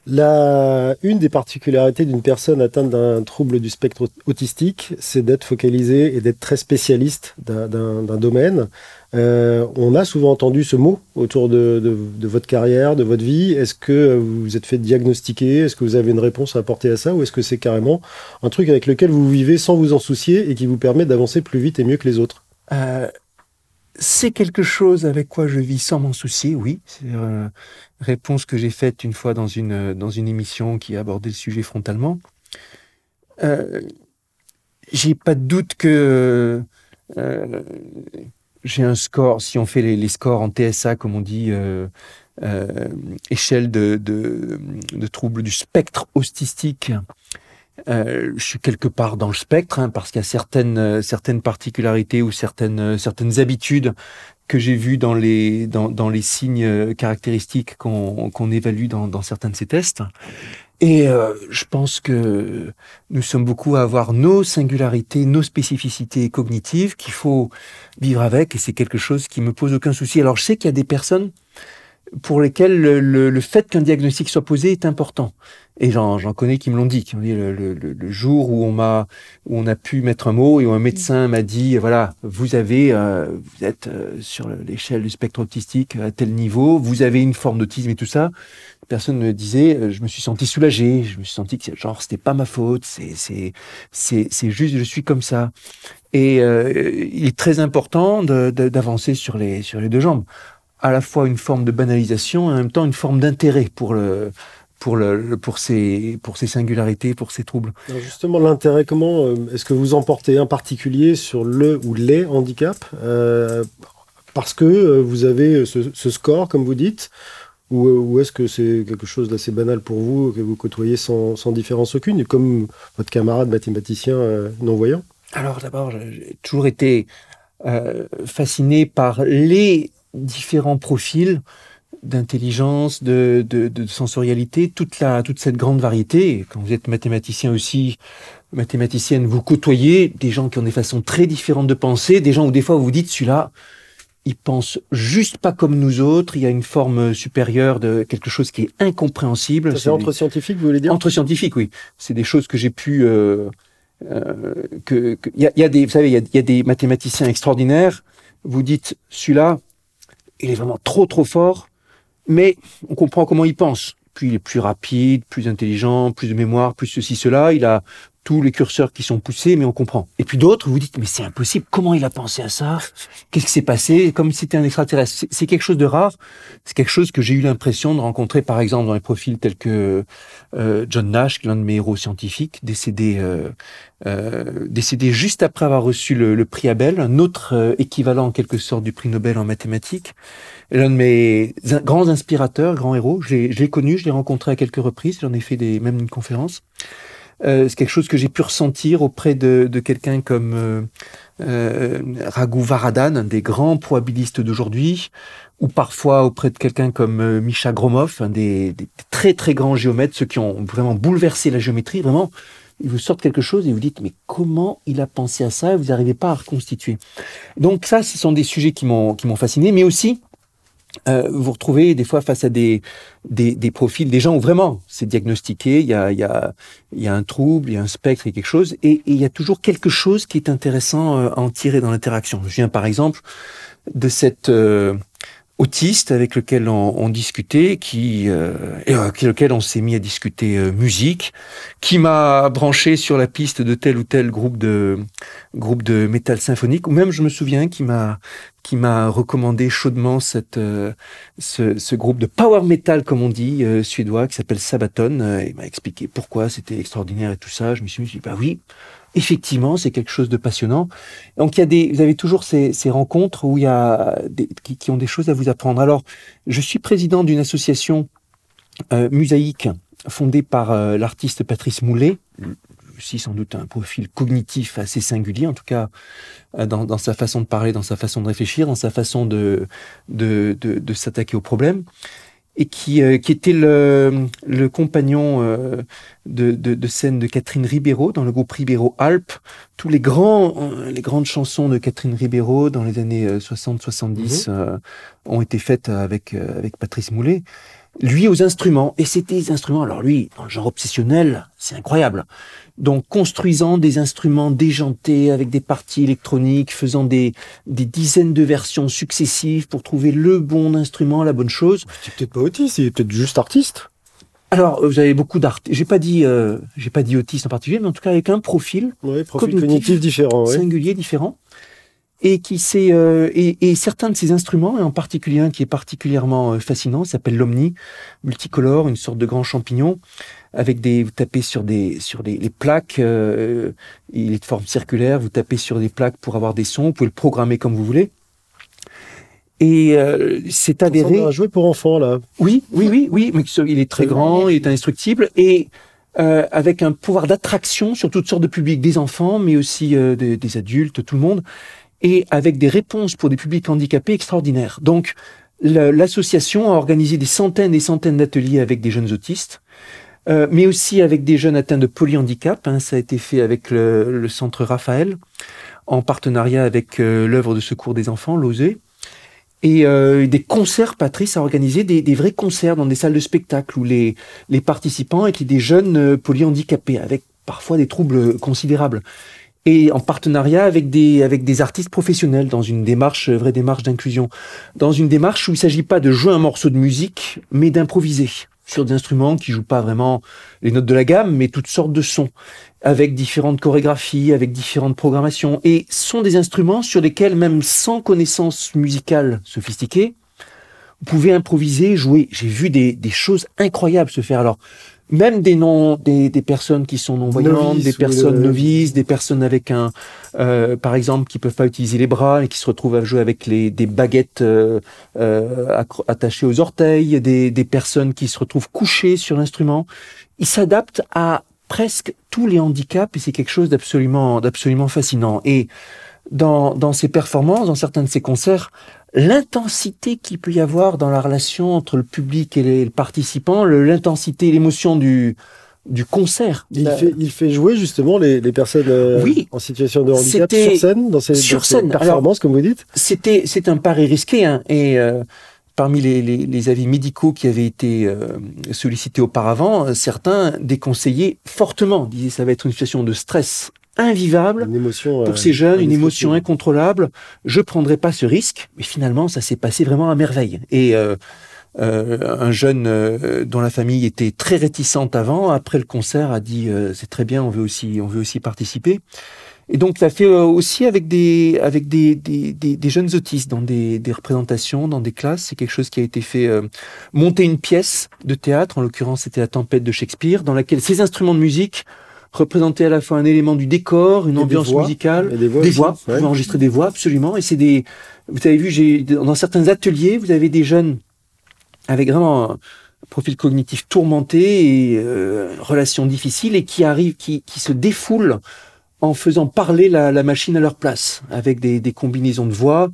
La, une des particularités d'une personne atteinte d'un trouble du spectre autistique, c'est d'être focalisé et d'être très spécialiste d'un domaine. Euh, on a souvent entendu ce mot autour de, de, de votre carrière, de votre vie. Est-ce que vous vous êtes fait diagnostiquer? Est-ce que vous avez une réponse à apporter à ça? Ou est-ce que c'est carrément un truc avec lequel vous vivez sans vous en soucier et qui vous permet d'avancer plus vite et mieux que les autres? Euh, c'est quelque chose avec quoi je vis sans m'en soucier, oui. C'est une réponse que j'ai faite une fois dans une, dans une émission qui a abordé le sujet frontalement. Euh, j'ai pas de doute que euh, j'ai un score, si on fait les, scores en TSA, comme on dit, euh, euh, échelle de, de, de troubles du spectre autistique, euh, je suis quelque part dans le spectre hein, parce qu'il y a certaines euh, certaines particularités ou certaines euh, certaines habitudes que j'ai vues dans les dans, dans les signes euh, caractéristiques qu'on qu'on évalue dans, dans certains de ces tests. Et euh, je pense que nous sommes beaucoup à avoir nos singularités, nos spécificités cognitives qu'il faut vivre avec et c'est quelque chose qui me pose aucun souci. Alors je sais qu'il y a des personnes pour lesquelles le, le, le fait qu'un diagnostic soit posé est important. Et j'en connais qui me l'ont dit, qui ont dit le, le, jour où on m'a, où on a pu mettre un mot et où un médecin m'a dit, voilà, vous avez, euh, vous êtes euh, sur l'échelle du spectre autistique à tel niveau, vous avez une forme d'autisme et tout ça. Personne me disait, euh, je me suis senti soulagé, je me suis senti que genre c'était pas ma faute, c'est c'est c'est c'est juste je suis comme ça. Et euh, il est très important d'avancer sur les sur les deux jambes à la fois une forme de banalisation et en même temps une forme d'intérêt pour le pour, le, pour, ces, pour ces singularités, pour ces troubles. Alors justement, l'intérêt, comment euh, est-ce que vous en portez un particulier sur le ou les handicaps euh, Parce que euh, vous avez ce, ce, score, comme vous dites, ou, est-ce que c'est quelque chose d'assez banal pour vous, que vous côtoyez sans, différence aucune, comme votre camarade mathématicien non-voyant? Alors d'abord, j'ai toujours été fasciné par les différents profils d'intelligence, de, de, sensorialité, toute, la, toute cette grande variété. Quand vous êtes mathématicien aussi, mathématicienne, vous côtoyez des gens qui ont des façons très différentes de penser, des gens où des fois vous vous dites, celui-là, il pense juste pas comme nous autres, il y a une forme supérieure de quelque chose qui est incompréhensible. C'est entre scientifiques, vous voulez dire? Entre scientifiques, oui. C'est des choses que j'ai pu... Euh, euh, que, y, a, y, a, des, vous savez, il y a, y a des mathématiciens extraordinaires. Vous dites, celui-là, il est vraiment trop trop fort mais on comprend comment il pense. Puis il est plus rapide, plus intelligent, plus de mémoire, plus ceci, cela. Il a tous les curseurs qui sont poussés, mais on comprend. Et puis d'autres, vous dites, mais c'est impossible, comment il a pensé à ça? Qu'est-ce qui s'est passé? Comme si c'était un extraterrestre. C'est quelque chose de rare. C'est quelque chose que j'ai eu l'impression de rencontrer, par exemple, dans les profils tels que euh, John Nash, l'un de mes héros scientifiques, décédé, euh, euh, décédé juste après avoir reçu le, prix Abel, un autre euh, équivalent en quelque sorte du prix Nobel en mathématiques. L'un de mes grands inspirateurs, grands héros. Je l'ai connu, je l'ai rencontré à quelques reprises, j'en ai fait des, même une conférence. Euh, c'est quelque chose que j'ai pu ressentir auprès de, de quelqu'un comme euh, euh, Raghu Varadhan, un des grands probabilistes d'aujourd'hui, ou parfois auprès de quelqu'un comme euh, Misha Gromov, un des, des, très très grands géomètres, ceux qui ont vraiment bouleversé la géométrie, vraiment. Ils vous sortent quelque chose et vous dites mais comment il a pensé à ça et vous n'arrivez pas à reconstituer? Donc ça, ce sont des sujets qui m'ont fasciné, mais aussi euh, vous retrouvez des fois face à des, des, des, profils, des gens où vraiment c'est diagnostiqué, il y a, y, a, y a un trouble, il y a un spectre, il y a quelque chose, et, et il y a toujours quelque chose qui est intéressant euh, à en tirer dans l'interaction. Je viens par exemple de cette euh, autiste avec lequel on, discutait, qui, euh, avec lequel on s'est mis à discuter euh, musique, qui m'a branché sur la piste de tel ou tel groupe de groupe de métal symphonique, ou même je me souviens qui m'a qui m'a recommandé chaudement cette euh, ce, ce, groupe de power metal comme on dit euh, suédois qui s'appelle Sabaton. Euh, il m'a expliqué pourquoi c'était extraordinaire et tout ça. Je me suis dit bah oui, effectivement, c'est quelque chose de passionnant. Donc il y a des, vous avez toujours ces, ces rencontres où il y a des, qui, qui, ont des choses à vous apprendre. Alors, je suis président d'une association euh, musaïque fondée par euh, l'artiste Patrice Moulet, aussi sans doute un profil cognitif assez singulier, en tout cas euh, dans, dans, sa façon de parler, dans sa façon de réfléchir, dans sa façon de, de, de, de s'attaquer au problème et qui, euh, qui était le, le compagnon euh, de, de, de, scène de Catherine Ribeiro dans le groupe Ribeiro Alpes. Tous les grands, euh, les grandes chansons de Catherine Ribeiro dans les années 60-70 mmh. ont été faites avec, avec Patrice Moulet. Lui aux instruments, et c'était des instruments, alors lui, dans le genre obsessionnel, c'est incroyable. Donc construisant des instruments déjantés avec des parties électroniques, faisant des, des dizaines de versions successives pour trouver le bon instrument, la bonne chose. C'est peut-être pas autiste, il est peut-être juste artiste. Alors, vous avez beaucoup d'artistes. J'ai pas dit, euh, j'ai pas dit autiste en particulier, mais en tout cas avec un profil, oui, profil cognitif, cognitif différent, singulier, différent, et qui sait euh, et, et, certains de ces instruments, et en particulier un qui est particulièrement euh, fascinant, s'appelle l'omni multicolore, une sorte de grand champignon avec des, vous tapez sur des, sur des les plaques, euh, il est de forme circulaire, vous tapez sur des plaques pour avoir des sons, vous pouvez le programmer comme vous voulez. Et euh, c'est avéré. un jouet pour enfants là. Oui, oui, oui, oui, mais il est très grand, il est indestructible et euh, avec un pouvoir d'attraction sur toutes sortes de publics, des enfants, mais aussi euh, des, des, adultes, tout le monde, et avec des réponses pour des publics handicapés extraordinaires. Donc l'association a organisé des centaines et centaines d'ateliers avec des jeunes autistes euh, mais aussi avec des jeunes atteints de polyhandicap. Hein, ça a été fait avec le, le centre Raphaël, en partenariat avec euh, l'œuvre de secours des enfants, l'OSE. Et euh, des concerts, Patrice a organisé des, des, vrais concerts dans des salles de spectacle où les, les participants étaient des jeunes euh, polyhandicapés avec parfois des troubles considérables. Et en partenariat avec des, avec des artistes professionnels dans une démarche, vraie démarche d'inclusion. Dans une démarche où il ne s'agit pas de jouer un morceau de musique, mais d'improviser sur des instruments qui jouent pas vraiment les notes de la gamme, mais toutes sortes de sons, avec différentes chorégraphies, avec différentes programmations, et sont des instruments sur lesquels, même sans connaissance musicale sophistiquée, vous pouvez improviser, jouer. J'ai vu des, choses incroyables se faire. Alors, même des noms, des, des personnes qui sont non-voyantes, Novices des personnes le- novices, des personnes avec un, euh, par exemple, qui peuvent pas utiliser les bras et qui se retrouvent à jouer avec les, des baguettes euh, euh, attachées aux orteils, des, des personnes qui se retrouvent couchées sur l'instrument. Ils s'adaptent à presque tous les handicaps et c'est quelque chose d'absolument, d'absolument fascinant. Et dans, dans ces performances, dans certains de ces concerts, l'intensité qu'il peut y avoir dans la relation entre le public et les participants, l'intensité, l'émotion du, du concert. Il fait, il fait jouer justement les, les personnes euh, Oui. en situation de handicap sur scène, dans ces, sur dans ces performances, comme vous dites C'était, c'est un pari risqué, hein, et euh, parmi les, les, les avis médicaux qui avaient été euh, sollicités auparavant, euh, certains déconseillaient fortement, disaient ça va être une situation de stress invivable. Une émotion. Pour euh, ces jeunes, une émotion incontrôlable. Je prendrai pas ce risque, mais finalement, ça s'est passé vraiment à merveille. Et euh, euh, un jeune euh, dont la famille était très réticente avant, après le concert, a dit euh, c'est très bien, on veut aussi, on veut aussi participer. Et donc, ça fait euh, aussi avec des avec des, des, des, des jeunes autistes dans des, des représentations, dans des classes. C'est quelque chose qui a été fait. euh, monter une pièce de théâtre, en l'occurrence, c'était la Tempête de Shakespeare, dans laquelle ces instruments de musique représentaient à la fois un élément du décor, une Et des ambiance voix. musicale, Et des voix. des voix, vous ouais. pouvez enregistrer des voix, absolument. Et c'est des, vous avez vu, j'ai, dans certains ateliers, vous avez des jeunes avec vraiment un profil cognitif tourmenté et euh, relations difficiles et qui arrivent, qui, qui se défoulent en faisant parler la, la machine à leur place, avec des, des combinaisons de voix,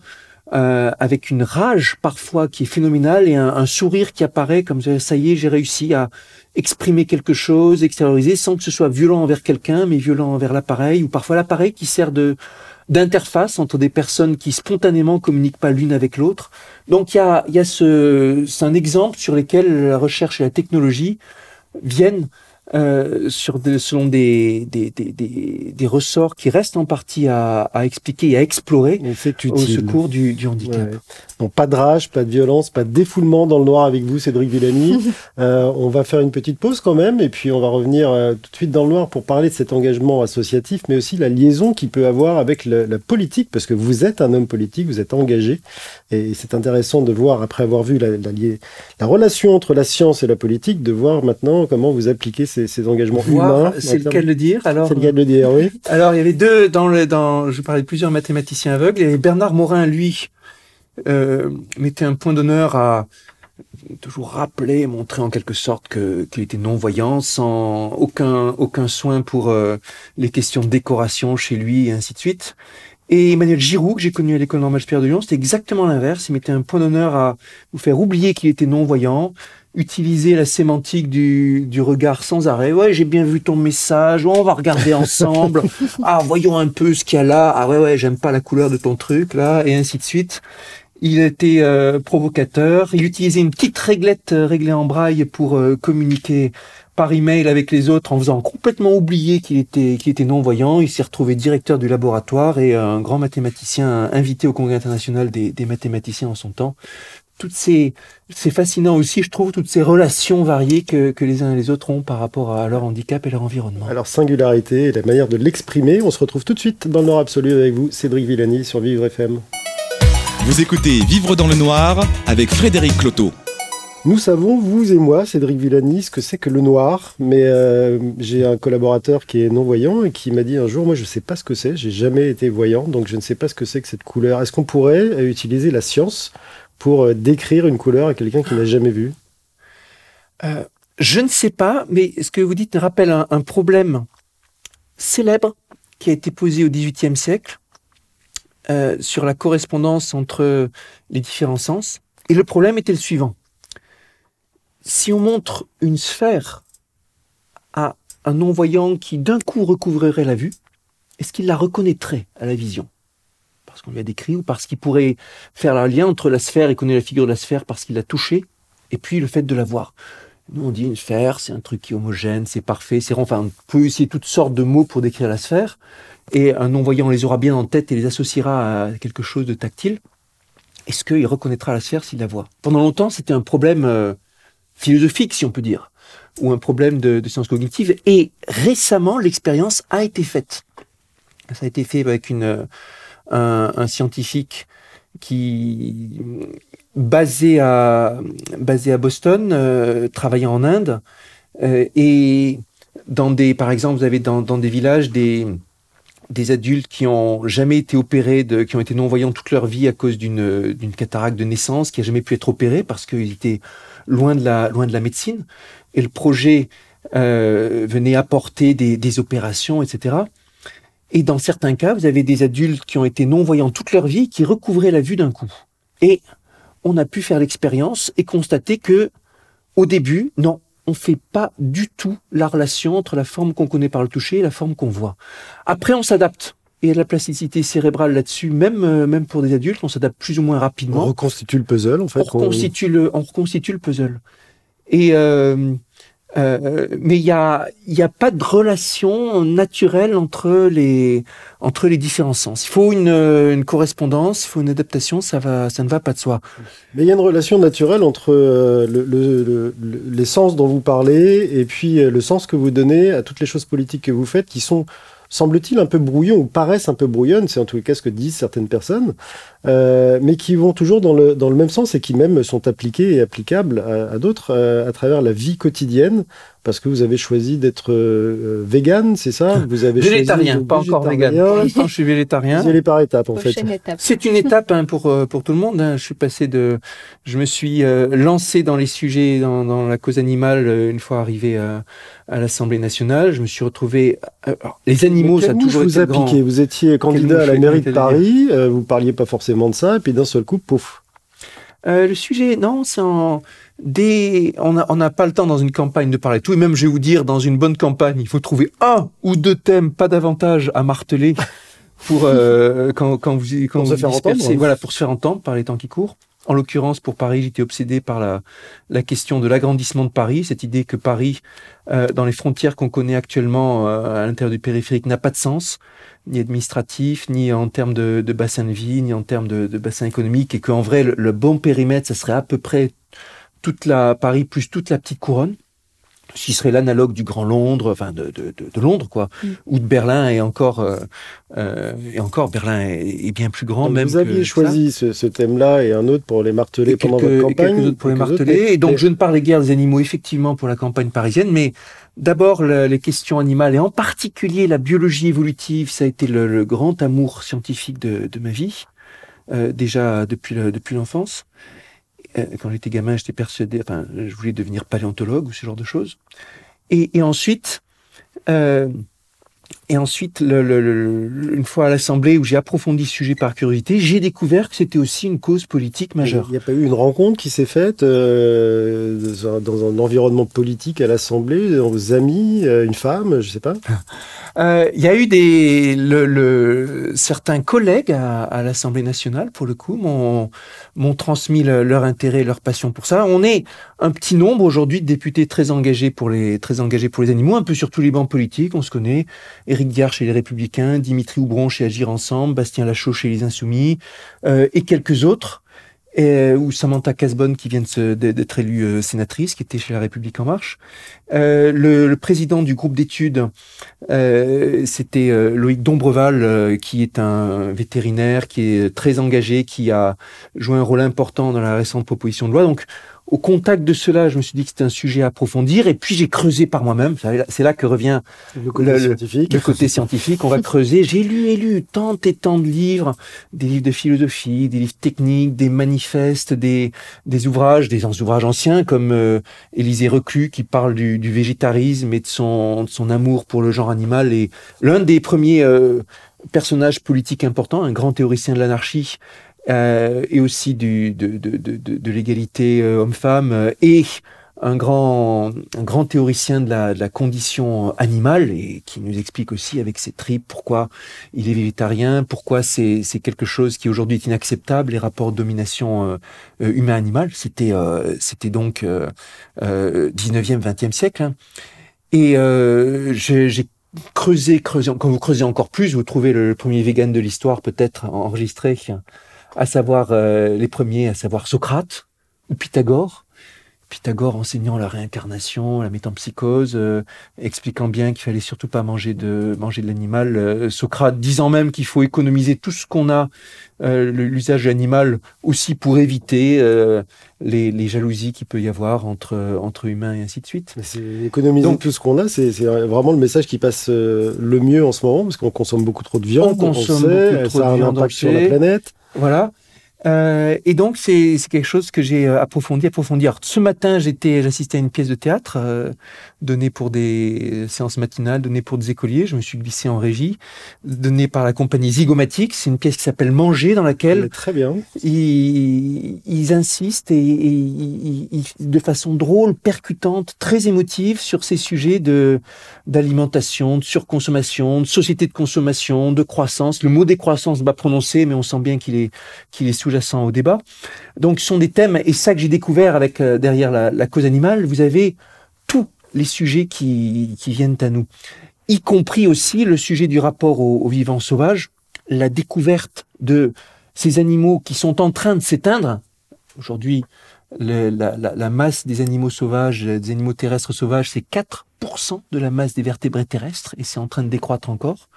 euh, avec une rage parfois qui est phénoménale et un, un sourire qui apparaît comme ça y est, j'ai réussi à exprimer quelque chose, extérioriser, sans que ce soit violent envers quelqu'un, mais violent envers l'appareil, ou parfois l'appareil qui sert de d'interface entre des personnes qui spontanément communiquent pas l'une avec l'autre. Donc il y a, y a ce, c'est un exemple sur lequel la recherche et la technologie viennent euh, sur des, selon des, des, des, des, des ressorts qui restent en partie à, à expliquer et à explorer au secours du, du handicap. Ouais. Bon, pas de rage, pas de violence, pas de défoulement dans le noir avec vous, Cédric Villani. Euh, on va faire une petite pause quand même, et puis on va revenir euh, tout de suite dans le noir pour parler de cet engagement associatif, mais aussi la liaison qu'il peut avoir avec le- la politique, parce que vous êtes un homme politique, vous êtes engagé, et c'est intéressant de voir, après avoir vu la, la, la relation entre la science et la politique, de voir maintenant comment vous appliquez ces, ces engagements Voir, humains. c'est le cas de le dire. Alors, C'est le cas de le dire, oui. Alors, il y avait deux, dans le, dans, je parlais de plusieurs mathématiciens aveugles, et Bernard Morin, lui, euh, mettait un point d'honneur à toujours rappeler, montrer en quelque sorte que qu'il était non-voyant, sans aucun, aucun soin pour euh, les questions de décoration chez lui, et ainsi de suite. Et Emmanuel Giroud, que j'ai connu à l'école normale supérieure de Lyon, c'était exactement l'inverse. Il mettait un point d'honneur à vous faire oublier qu'il était non-voyant, utiliser la sémantique du, du regard sans arrêt. Ouais, j'ai bien vu ton message. Ouais, on va regarder ensemble. ah, voyons un peu ce qu'il y a là. Ah ouais, ouais, j'aime pas la couleur de ton truc là, et ainsi de suite. Il était euh, provocateur. Il utilisait une petite réglette euh, réglée en braille pour euh, communiquer par email avec les autres en faisant complètement oublier qu'il était, qu'il était non-voyant. Il s'est retrouvé directeur du laboratoire et un grand mathématicien invité au Congrès international des, des mathématiciens en son temps. Toutes ces, c'est fascinant aussi, je trouve, toutes ces relations variées que, que les uns et les autres ont par rapport à leur handicap et leur environnement. Alors, singularité et la manière de l'exprimer, on se retrouve tout de suite dans le Nord Absolu avec vous, Cédric Villani sur Vivre FM. Vous écoutez Vivre dans le noir avec Frédéric Cloteau. Nous savons, vous et moi, Cédric Villani, ce que c'est que le noir, mais euh, j'ai un collaborateur qui est non-voyant et qui m'a dit un jour, moi je ne sais pas ce que c'est, j'ai jamais été voyant, donc je ne sais pas ce que c'est que cette couleur. Est-ce qu'on pourrait euh, utiliser la science pour euh, décrire une couleur à quelqu'un qui n'a jamais vu? Je ne sais pas, mais ce que vous dites rappelle un, problème célèbre qui a été posé au XVIIIe siècle sur la correspondance entre les différents sens. Et le problème était le suivant. Si on montre une sphère à un non-voyant qui d'un coup recouvrerait la vue, est-ce qu'il la reconnaîtrait à la vision? Parce qu'on lui a décrit ou parce qu'il pourrait faire le lien entre la sphère et connaît la figure de la sphère parce qu'il l'a touchée et puis le fait de la voir. Nous, on dit une sphère, c'est un truc qui est homogène, c'est parfait, c'est rond. Enfin, on peut essayer toutes sortes de mots pour décrire la sphère. Et un non-voyant les aura bien en tête et les associera à quelque chose de tactile. Est-ce qu'il reconnaîtra la sphère s'il la voit? Pendant longtemps, c'était un problème euh, philosophique, si on peut dire, ou un problème de, de sciences cognitives. Et récemment, l'expérience a été faite. Ça a été fait avec une, euh, un, un scientifique qui basé à basé à Boston, euh, travaillant en Inde, et dans des, par exemple, vous avez dans, dans des villages des des adultes qui ont jamais été opérés, de, qui ont été non-voyants toute leur vie à cause d'une cataracte de naissance, qui a jamais pu être opéré parce qu'ils étaient loin de la loin de la médecine. Et le projet euh, venait apporter des, des opérations, etc. Et dans certains cas, vous avez des adultes qui ont été non-voyants toute leur vie, qui recouvraient la vue d'un coup. Et on a pu faire l'expérience et constater que, au début, non, on fait pas du tout la relation entre la forme qu'on connaît par le toucher et la forme qu'on voit. Après, on s'adapte. Et il y a de la plasticité cérébrale là-dessus, même, euh, même pour des adultes, on s'adapte plus ou moins rapidement. On reconstitue le puzzle, en fait. On reconstitue, le, on reconstitue le puzzle. Et euh, euh, mais il y a, y a pas de relation naturelle entre les, entre les différents sens. Il faut une, une correspondance, il faut une adaptation, ça, va, ça ne va pas de soi. Mais il y a une relation naturelle entre euh, le, le, le, les sens dont vous parlez et puis euh, le sens que vous donnez à toutes les choses politiques que vous faites qui sont semble-t-il, un peu brouillons ou paraissent un peu brouillonnes, c'est en tout cas ce que disent certaines personnes, euh, mais qui vont toujours dans le, dans le même sens et qui même sont appliquées et applicables à, à d'autres euh, à travers la vie quotidienne, parce que vous avez choisi d'être euh, vegan, c'est ça? Vous avez végétarien, choisi, pas encore vegan. Pour je suis végétarien. Vous allez par étapes, en fait. C'est une étape hein, pour euh, pour tout le monde. Hein. Je suis passé de, je me suis euh, lancé dans les sujets, dans, dans la cause animale euh, une fois arrivé à, à l'Assemblée nationale. Je me suis retrouvé. Alors, les animaux, ça a toujours vous été appliqué grand. Vous étiez candidat à la mairie de Paris, euh, vous parliez pas forcément de ça, et puis d'un seul coup, pouf. Euh, le sujet, non, c'est en des. On n'a on a pas le temps dans une campagne de parler de tout. Et même, je vais vous dire, dans une bonne campagne, il faut trouver un ou deux thèmes, pas davantage, à marteler pour euh, quand, quand vous quand Pour vous se faire entendre. Voilà, pour se faire entendre par les temps qui courent. En l'occurrence, pour Paris, j'étais obsédé par la, la question de l'agrandissement de Paris, cette idée que Paris, euh, dans les frontières qu'on connaît actuellement euh, à l'intérieur du périphérique, n'a pas de sens, ni administratif, ni en termes de, de bassin de vie, ni en termes de, de bassin économique, et qu'en vrai, le, le bon périmètre, ça serait à peu près toute la Paris plus toute la petite couronne, ce qui serait l'analogue du Grand Londres, enfin de, de, de, de Londres, quoi, Mm. ou de Berlin, et encore, euh, euh, et encore Berlin est, est bien plus grand, Donc, même vous aviez que choisi ce, ce thème-là et un autre pour les marteler et pendant quelques, votre et campagne. quelques autres pour les autres, marteler. mais- Et donc, je ne parlais guère des animaux, effectivement, pour la campagne parisienne, mais d'abord, le- les questions animales, et en particulier la biologie évolutive, ça a été le, le grand amour scientifique de, de ma vie, euh, déjà depuis le- depuis l'enfance. Euh, Quand j'étais gamin, j'étais persuadé, enfin, je voulais devenir paléontologue ou ce genre de choses. Et, et ensuite, euh, et ensuite, le, le- le- une fois à l'Assemblée où j'ai approfondi ce sujet par curiosité, j'ai découvert que c'était aussi une cause politique majeure. Il n'y a pas eu une rencontre qui s'est faite euh, dans un- environnement politique à l'Assemblée, dans vos amis, euh, une femme, je sais pas. Euh, Il y a eu des le, certains collègues à, à l'Assemblée nationale, pour le coup, m'ont transmis le- leur intérêt, leur passion pour ça. On est un petit nombre aujourd'hui de députés très engagés pour les très engagés pour les animaux, un peu sur tous les bancs politiques. On se connaît. Éric chez les Républicains, Dimitri Houbron chez Agir Ensemble, Bastien Lachaud chez les Insoumis, euh, et quelques autres. Et, ou Samantha Casbonne qui vient d'être élue euh, sénatrice, qui était chez La République en Marche. Euh, le, le président du groupe d'études euh, c'était euh, Loïc Dombreval, euh, qui est un vétérinaire, qui est très engagé, qui a joué un rôle important dans la récente proposition de loi. Donc, au contact de cela, je me suis dit que c'était un sujet à approfondir, et puis j'ai creusé par moi-même. C'est là que revient Le côté Le- scientifique. le côté scientifique. On va creuser. J'ai lu et lu tant et tant de livres, des livres de philosophie, des livres techniques, des manifestes, des, des ouvrages, des ouvrages anciens comme euh, Élisée Reclus qui parle du, du végétarisme et de son, de son amour pour le genre animal. Et l'un des premiers euh, personnages politiques importants, un grand théoricien de l'anarchie, euh, et aussi du, de, de, de, de, l'égalité euh, homme-femme, euh, et un grand, un grand théoricien de la, de la condition animale et qui nous explique aussi avec ses tripes pourquoi il est végétarien, pourquoi c'est quelque chose qui aujourd'hui est inacceptable, les rapports de domination humain-animal. C'était c'était donc euh, euh, 19e, 20e siècle. hein. Et j'ai creusé, creusé. Quand vous creusez encore plus, vous trouvez le, le premier vegan de l'histoire peut-être enregistré, à savoir euh, les premiers, à savoir Socrate ou Pythagore Pythagore enseignant la réincarnation, la métampsychose, euh, expliquant bien qu'il fallait surtout pas manger de manger de l'animal. Euh, Socrate disant même qu'il faut économiser tout ce qu'on a, euh, l'usage animal aussi pour éviter les, les, jalousies qu'il peut y avoir entre entre humains et ainsi de suite. C'est économiser tout ce qu'on a, c'est vraiment le message qui passe le mieux en ce moment parce qu'on consomme beaucoup trop de viande. On consomme beaucoup trop de viande sur la planète. Voilà. Euh, et donc c'est quelque chose que j'ai euh, approfondi, approfondi. Alors, ce matin, j'étais, j'assistais à une pièce de théâtre euh, donnée pour des séances matinales, donnée pour des écoliers. Je me suis glissé en régie, donnée par la compagnie Zygomatique. C'est une pièce qui s'appelle Manger, dans laquelle très bien. Ils, ils insistent et, et de façon drôle, percutante, très émotive sur ces sujets de d'alimentation, de surconsommation, de société de consommation, de croissance. Le mot décroissance va prononcer, mais on sent bien qu'il est qu'il est sous-jacent au débat. Donc, ce sont des thèmes, et ça que j'ai découvert avec euh, derrière la, cause animale, vous avez tous les sujets qui, viennent à nous, y compris aussi le sujet du rapport aux, vivants sauvages, la découverte de ces animaux qui sont en train de s'éteindre. Aujourd'hui, la, masse des animaux sauvages, des animaux terrestres sauvages, c'est 4% de la masse des vertébrés terrestres, et c'est en train de décroître encore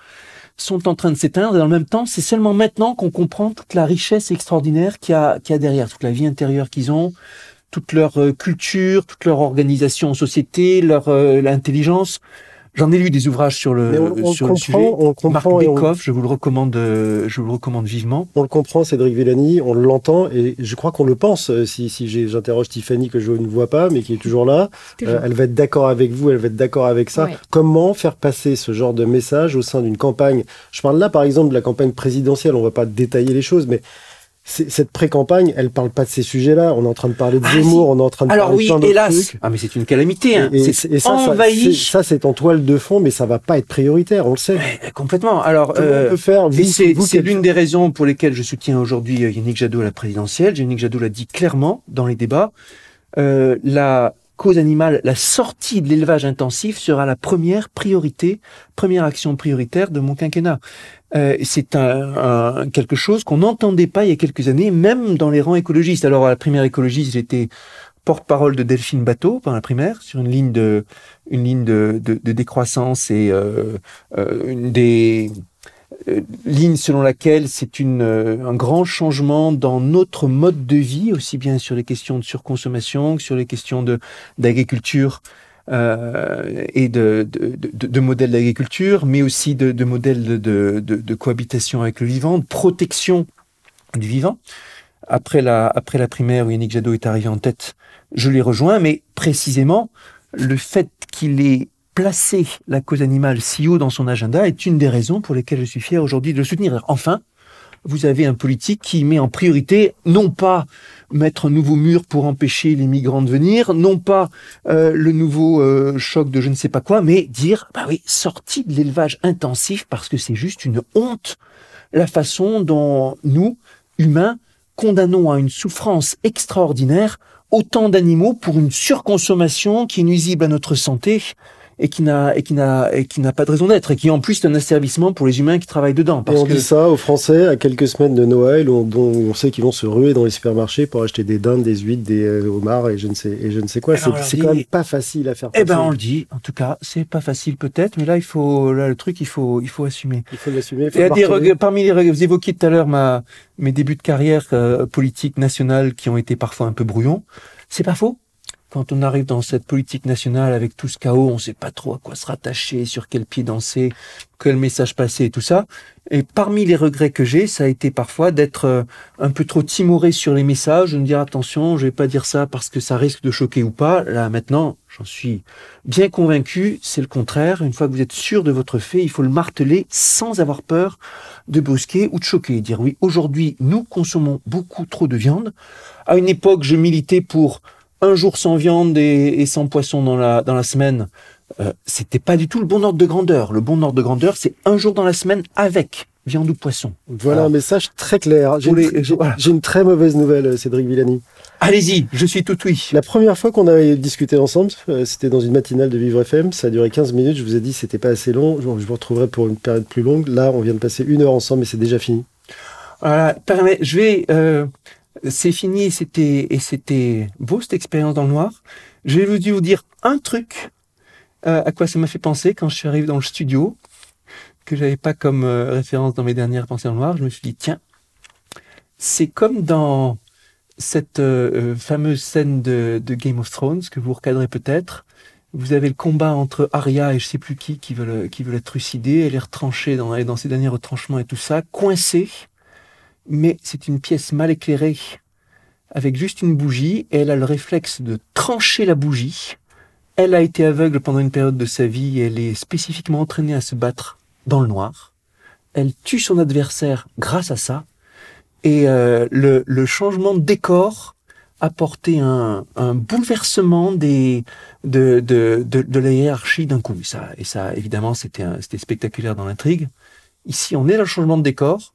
sont en train de s'éteindre et dans le même temps, c'est seulement maintenant qu'on comprend toute la richesse extraordinaire qu'il y a, qu'il y a derrière, toute la vie intérieure qu'ils ont, toute leur euh, culture, toute leur organisation en société, leur euh, l'intelligence. J'en ai lu des ouvrages sur le, sur le sujet. On comprend Marc Bekoff, je vous le recommande, euh, je vous le recommande vivement. On le comprend, Cédric Villani, on l'entend et je crois qu'on le pense. Euh, si, si j'interroge Tiffany que je ne vois pas, mais qui est toujours là, euh, elle va être d'accord avec vous, elle va être d'accord avec ça. Comment faire passer ce genre de message au sein d'une campagne? Je parle là, par exemple, de la campagne présidentielle. On va pas détailler les choses, mais cette pré-campagne, elle parle pas de ces sujets-là. On est en train de parler de ah, Zemmour, on est en train de Alors parler oui, de hélas. Ah mais c'est une calamité. Hein. Et, ça, envahi. ça, c'est en toile de fond, mais ça va pas être prioritaire, on le sait. complètement. Alors, euh, peut faire C'est l'une des raisons pour lesquelles je soutiens aujourd'hui euh, Yannick Jadot à la présidentielle. Yannick Jadot l'a dit clairement dans les débats. Euh, la cause animale, la sortie de l'élevage intensif sera la première priorité, première action prioritaire de mon quinquennat. Euh, c'est un, quelque chose qu'on n'entendait pas il y a quelques années, même dans les rangs écologistes. Alors à la primaire écologiste, j'étais porte-parole de Delphine Bateau pendant la primaire sur une ligne de une ligne de, de, décroissance et euh, euh, une des lignes selon laquelle c'est une un grand changement dans notre mode de vie, aussi bien sur les questions de surconsommation que sur les questions de d'agriculture euh, et de, de, de, de modèles d'agriculture, mais aussi de, de modèles de, de, cohabitation avec le vivant, de protection du vivant. Après la, après la primaire où Yannick Jadot est arrivé en tête, je l'ai rejoint, mais précisément, le fait qu'il ait placé la cause animale si haut dans son agenda est une des raisons pour lesquelles je suis fier aujourd'hui de le soutenir. Enfin, vous avez un politique qui met en priorité non pas mettre un nouveau mur pour empêcher les migrants de venir, non pas euh, le nouveau euh, choc de je ne sais pas quoi, mais dire bah oui, sortie de l'élevage intensif parce que c'est juste une honte la façon dont nous, humains, condamnons à une souffrance extraordinaire autant d'animaux pour une surconsommation qui est nuisible à notre santé et qui n'a et qui n'a et qui n'a pas de raison d'être et qui en plus est un asservissement pour les humains qui travaillent dedans. Parce et on dit ça aux Français à quelques semaines de Noël on, dont on sait qu'ils vont se ruer dans les supermarchés pour acheter des dindes, des huîtres, des euh, homards et je ne sais et je ne sais quoi. Eh ben, c'est quand même pas facile à faire. Eh ben on le dit. En tout cas, c'est pas facile peut-être, mais là il faut là le truc il faut il faut assumer. Il faut l'assumer. Des parmi les vous évoquiez tout à l'heure ma mes débuts de carrière euh, politique nationale qui ont été parfois un peu brouillons. C'est pas faux quand on arrive dans cette politique nationale avec tout ce chaos, on ne sait pas trop à quoi se rattacher, sur quel pied danser, quel message passer et tout ça. Et parmi les regrets que j'ai, ça a été parfois d'être euh, un peu trop timoré sur les messages, de me dire attention, je vais pas dire ça parce que ça risque de choquer ou pas. Là maintenant, j'en suis bien convaincu, c'est le contraire. Une fois que vous êtes sûr de votre fait, il faut le marteler sans avoir peur de brusquer ou de choquer. Dire oui, aujourd'hui, nous consommons beaucoup trop de viande. À une époque, je militais pour un jour sans viande et, sans poisson dans la, dans la semaine, euh, c'était pas du tout le bon ordre de grandeur. Le bon ordre de grandeur, c'est un jour dans la semaine avec viande ou poisson. Voilà un message très clair. J'ai une, très mauvaise nouvelle, Cédric Villani. Allez-y, je suis tout oui. La première fois qu'on a discuté ensemble, euh, c'était dans une matinale de Vivre FM. Ça a duré 15 minutes. Je vous ai dit c'était pas assez long. Je vous retrouverai pour une période plus longue. Là, on vient de passer une heure ensemble et c'est déjà fini. Voilà, je vais. Euh, c'est fini et c'était et c'était beau cette expérience dans le noir. Je vais vous dire un truc euh, à quoi ça m'a fait penser quand je suis arrivé dans le studio que j'avais pas comme euh, référence dans mes dernières pensées en noir. Je me suis dit tiens, c'est comme dans cette euh, fameuse scène de, de, Game of Thrones que vous recadrez peut-être. Vous avez le combat entre Arya et je sais plus qui qui veulent qui veulent être trucidés. Elle est retranchée dans, dans ses derniers retranchements et tout ça, coincée. Mais c'est une pièce mal éclairée avec juste une bougie et elle a le réflexe de trancher la bougie. Elle a été aveugle pendant une période de sa vie et elle est spécifiquement entraînée à se battre dans le noir. Elle tue son adversaire grâce à ça. Et euh, le, le, changement de décor a porté un, un bouleversement des, de, de, de, de la hiérarchie d'un coup. Et ça, et ça évidemment, c'était spectaculaire dans l'intrigue. Ici, on est dans le changement de décor.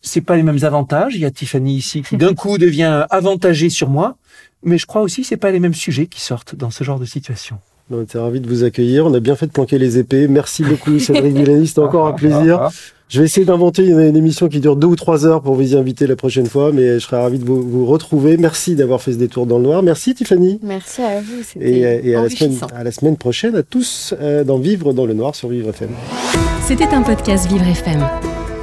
C'est pas les mêmes avantages. Il y a Tiffany ici qui d'un coup devient avantagée sur moi. Mais je crois aussi que c'est pas les mêmes sujets qui sortent dans ce genre de situation. On était ravis de vous accueillir. On a bien fait de planquer les épées. Merci beaucoup, Cédric Villani. C'était encore un plaisir. Je vais essayer d'inventer une, émission qui dure deux ou trois heures pour vous y inviter la prochaine fois, mais je serais ravi de vous, retrouver. Merci d'avoir fait ce détour dans le noir. Merci, Tiffany. Merci à vous. Et, et à, la semaine, à la semaine prochaine à tous euh, dans Vivre dans le noir sur Vivre FM. C'était un podcast Vivre FM.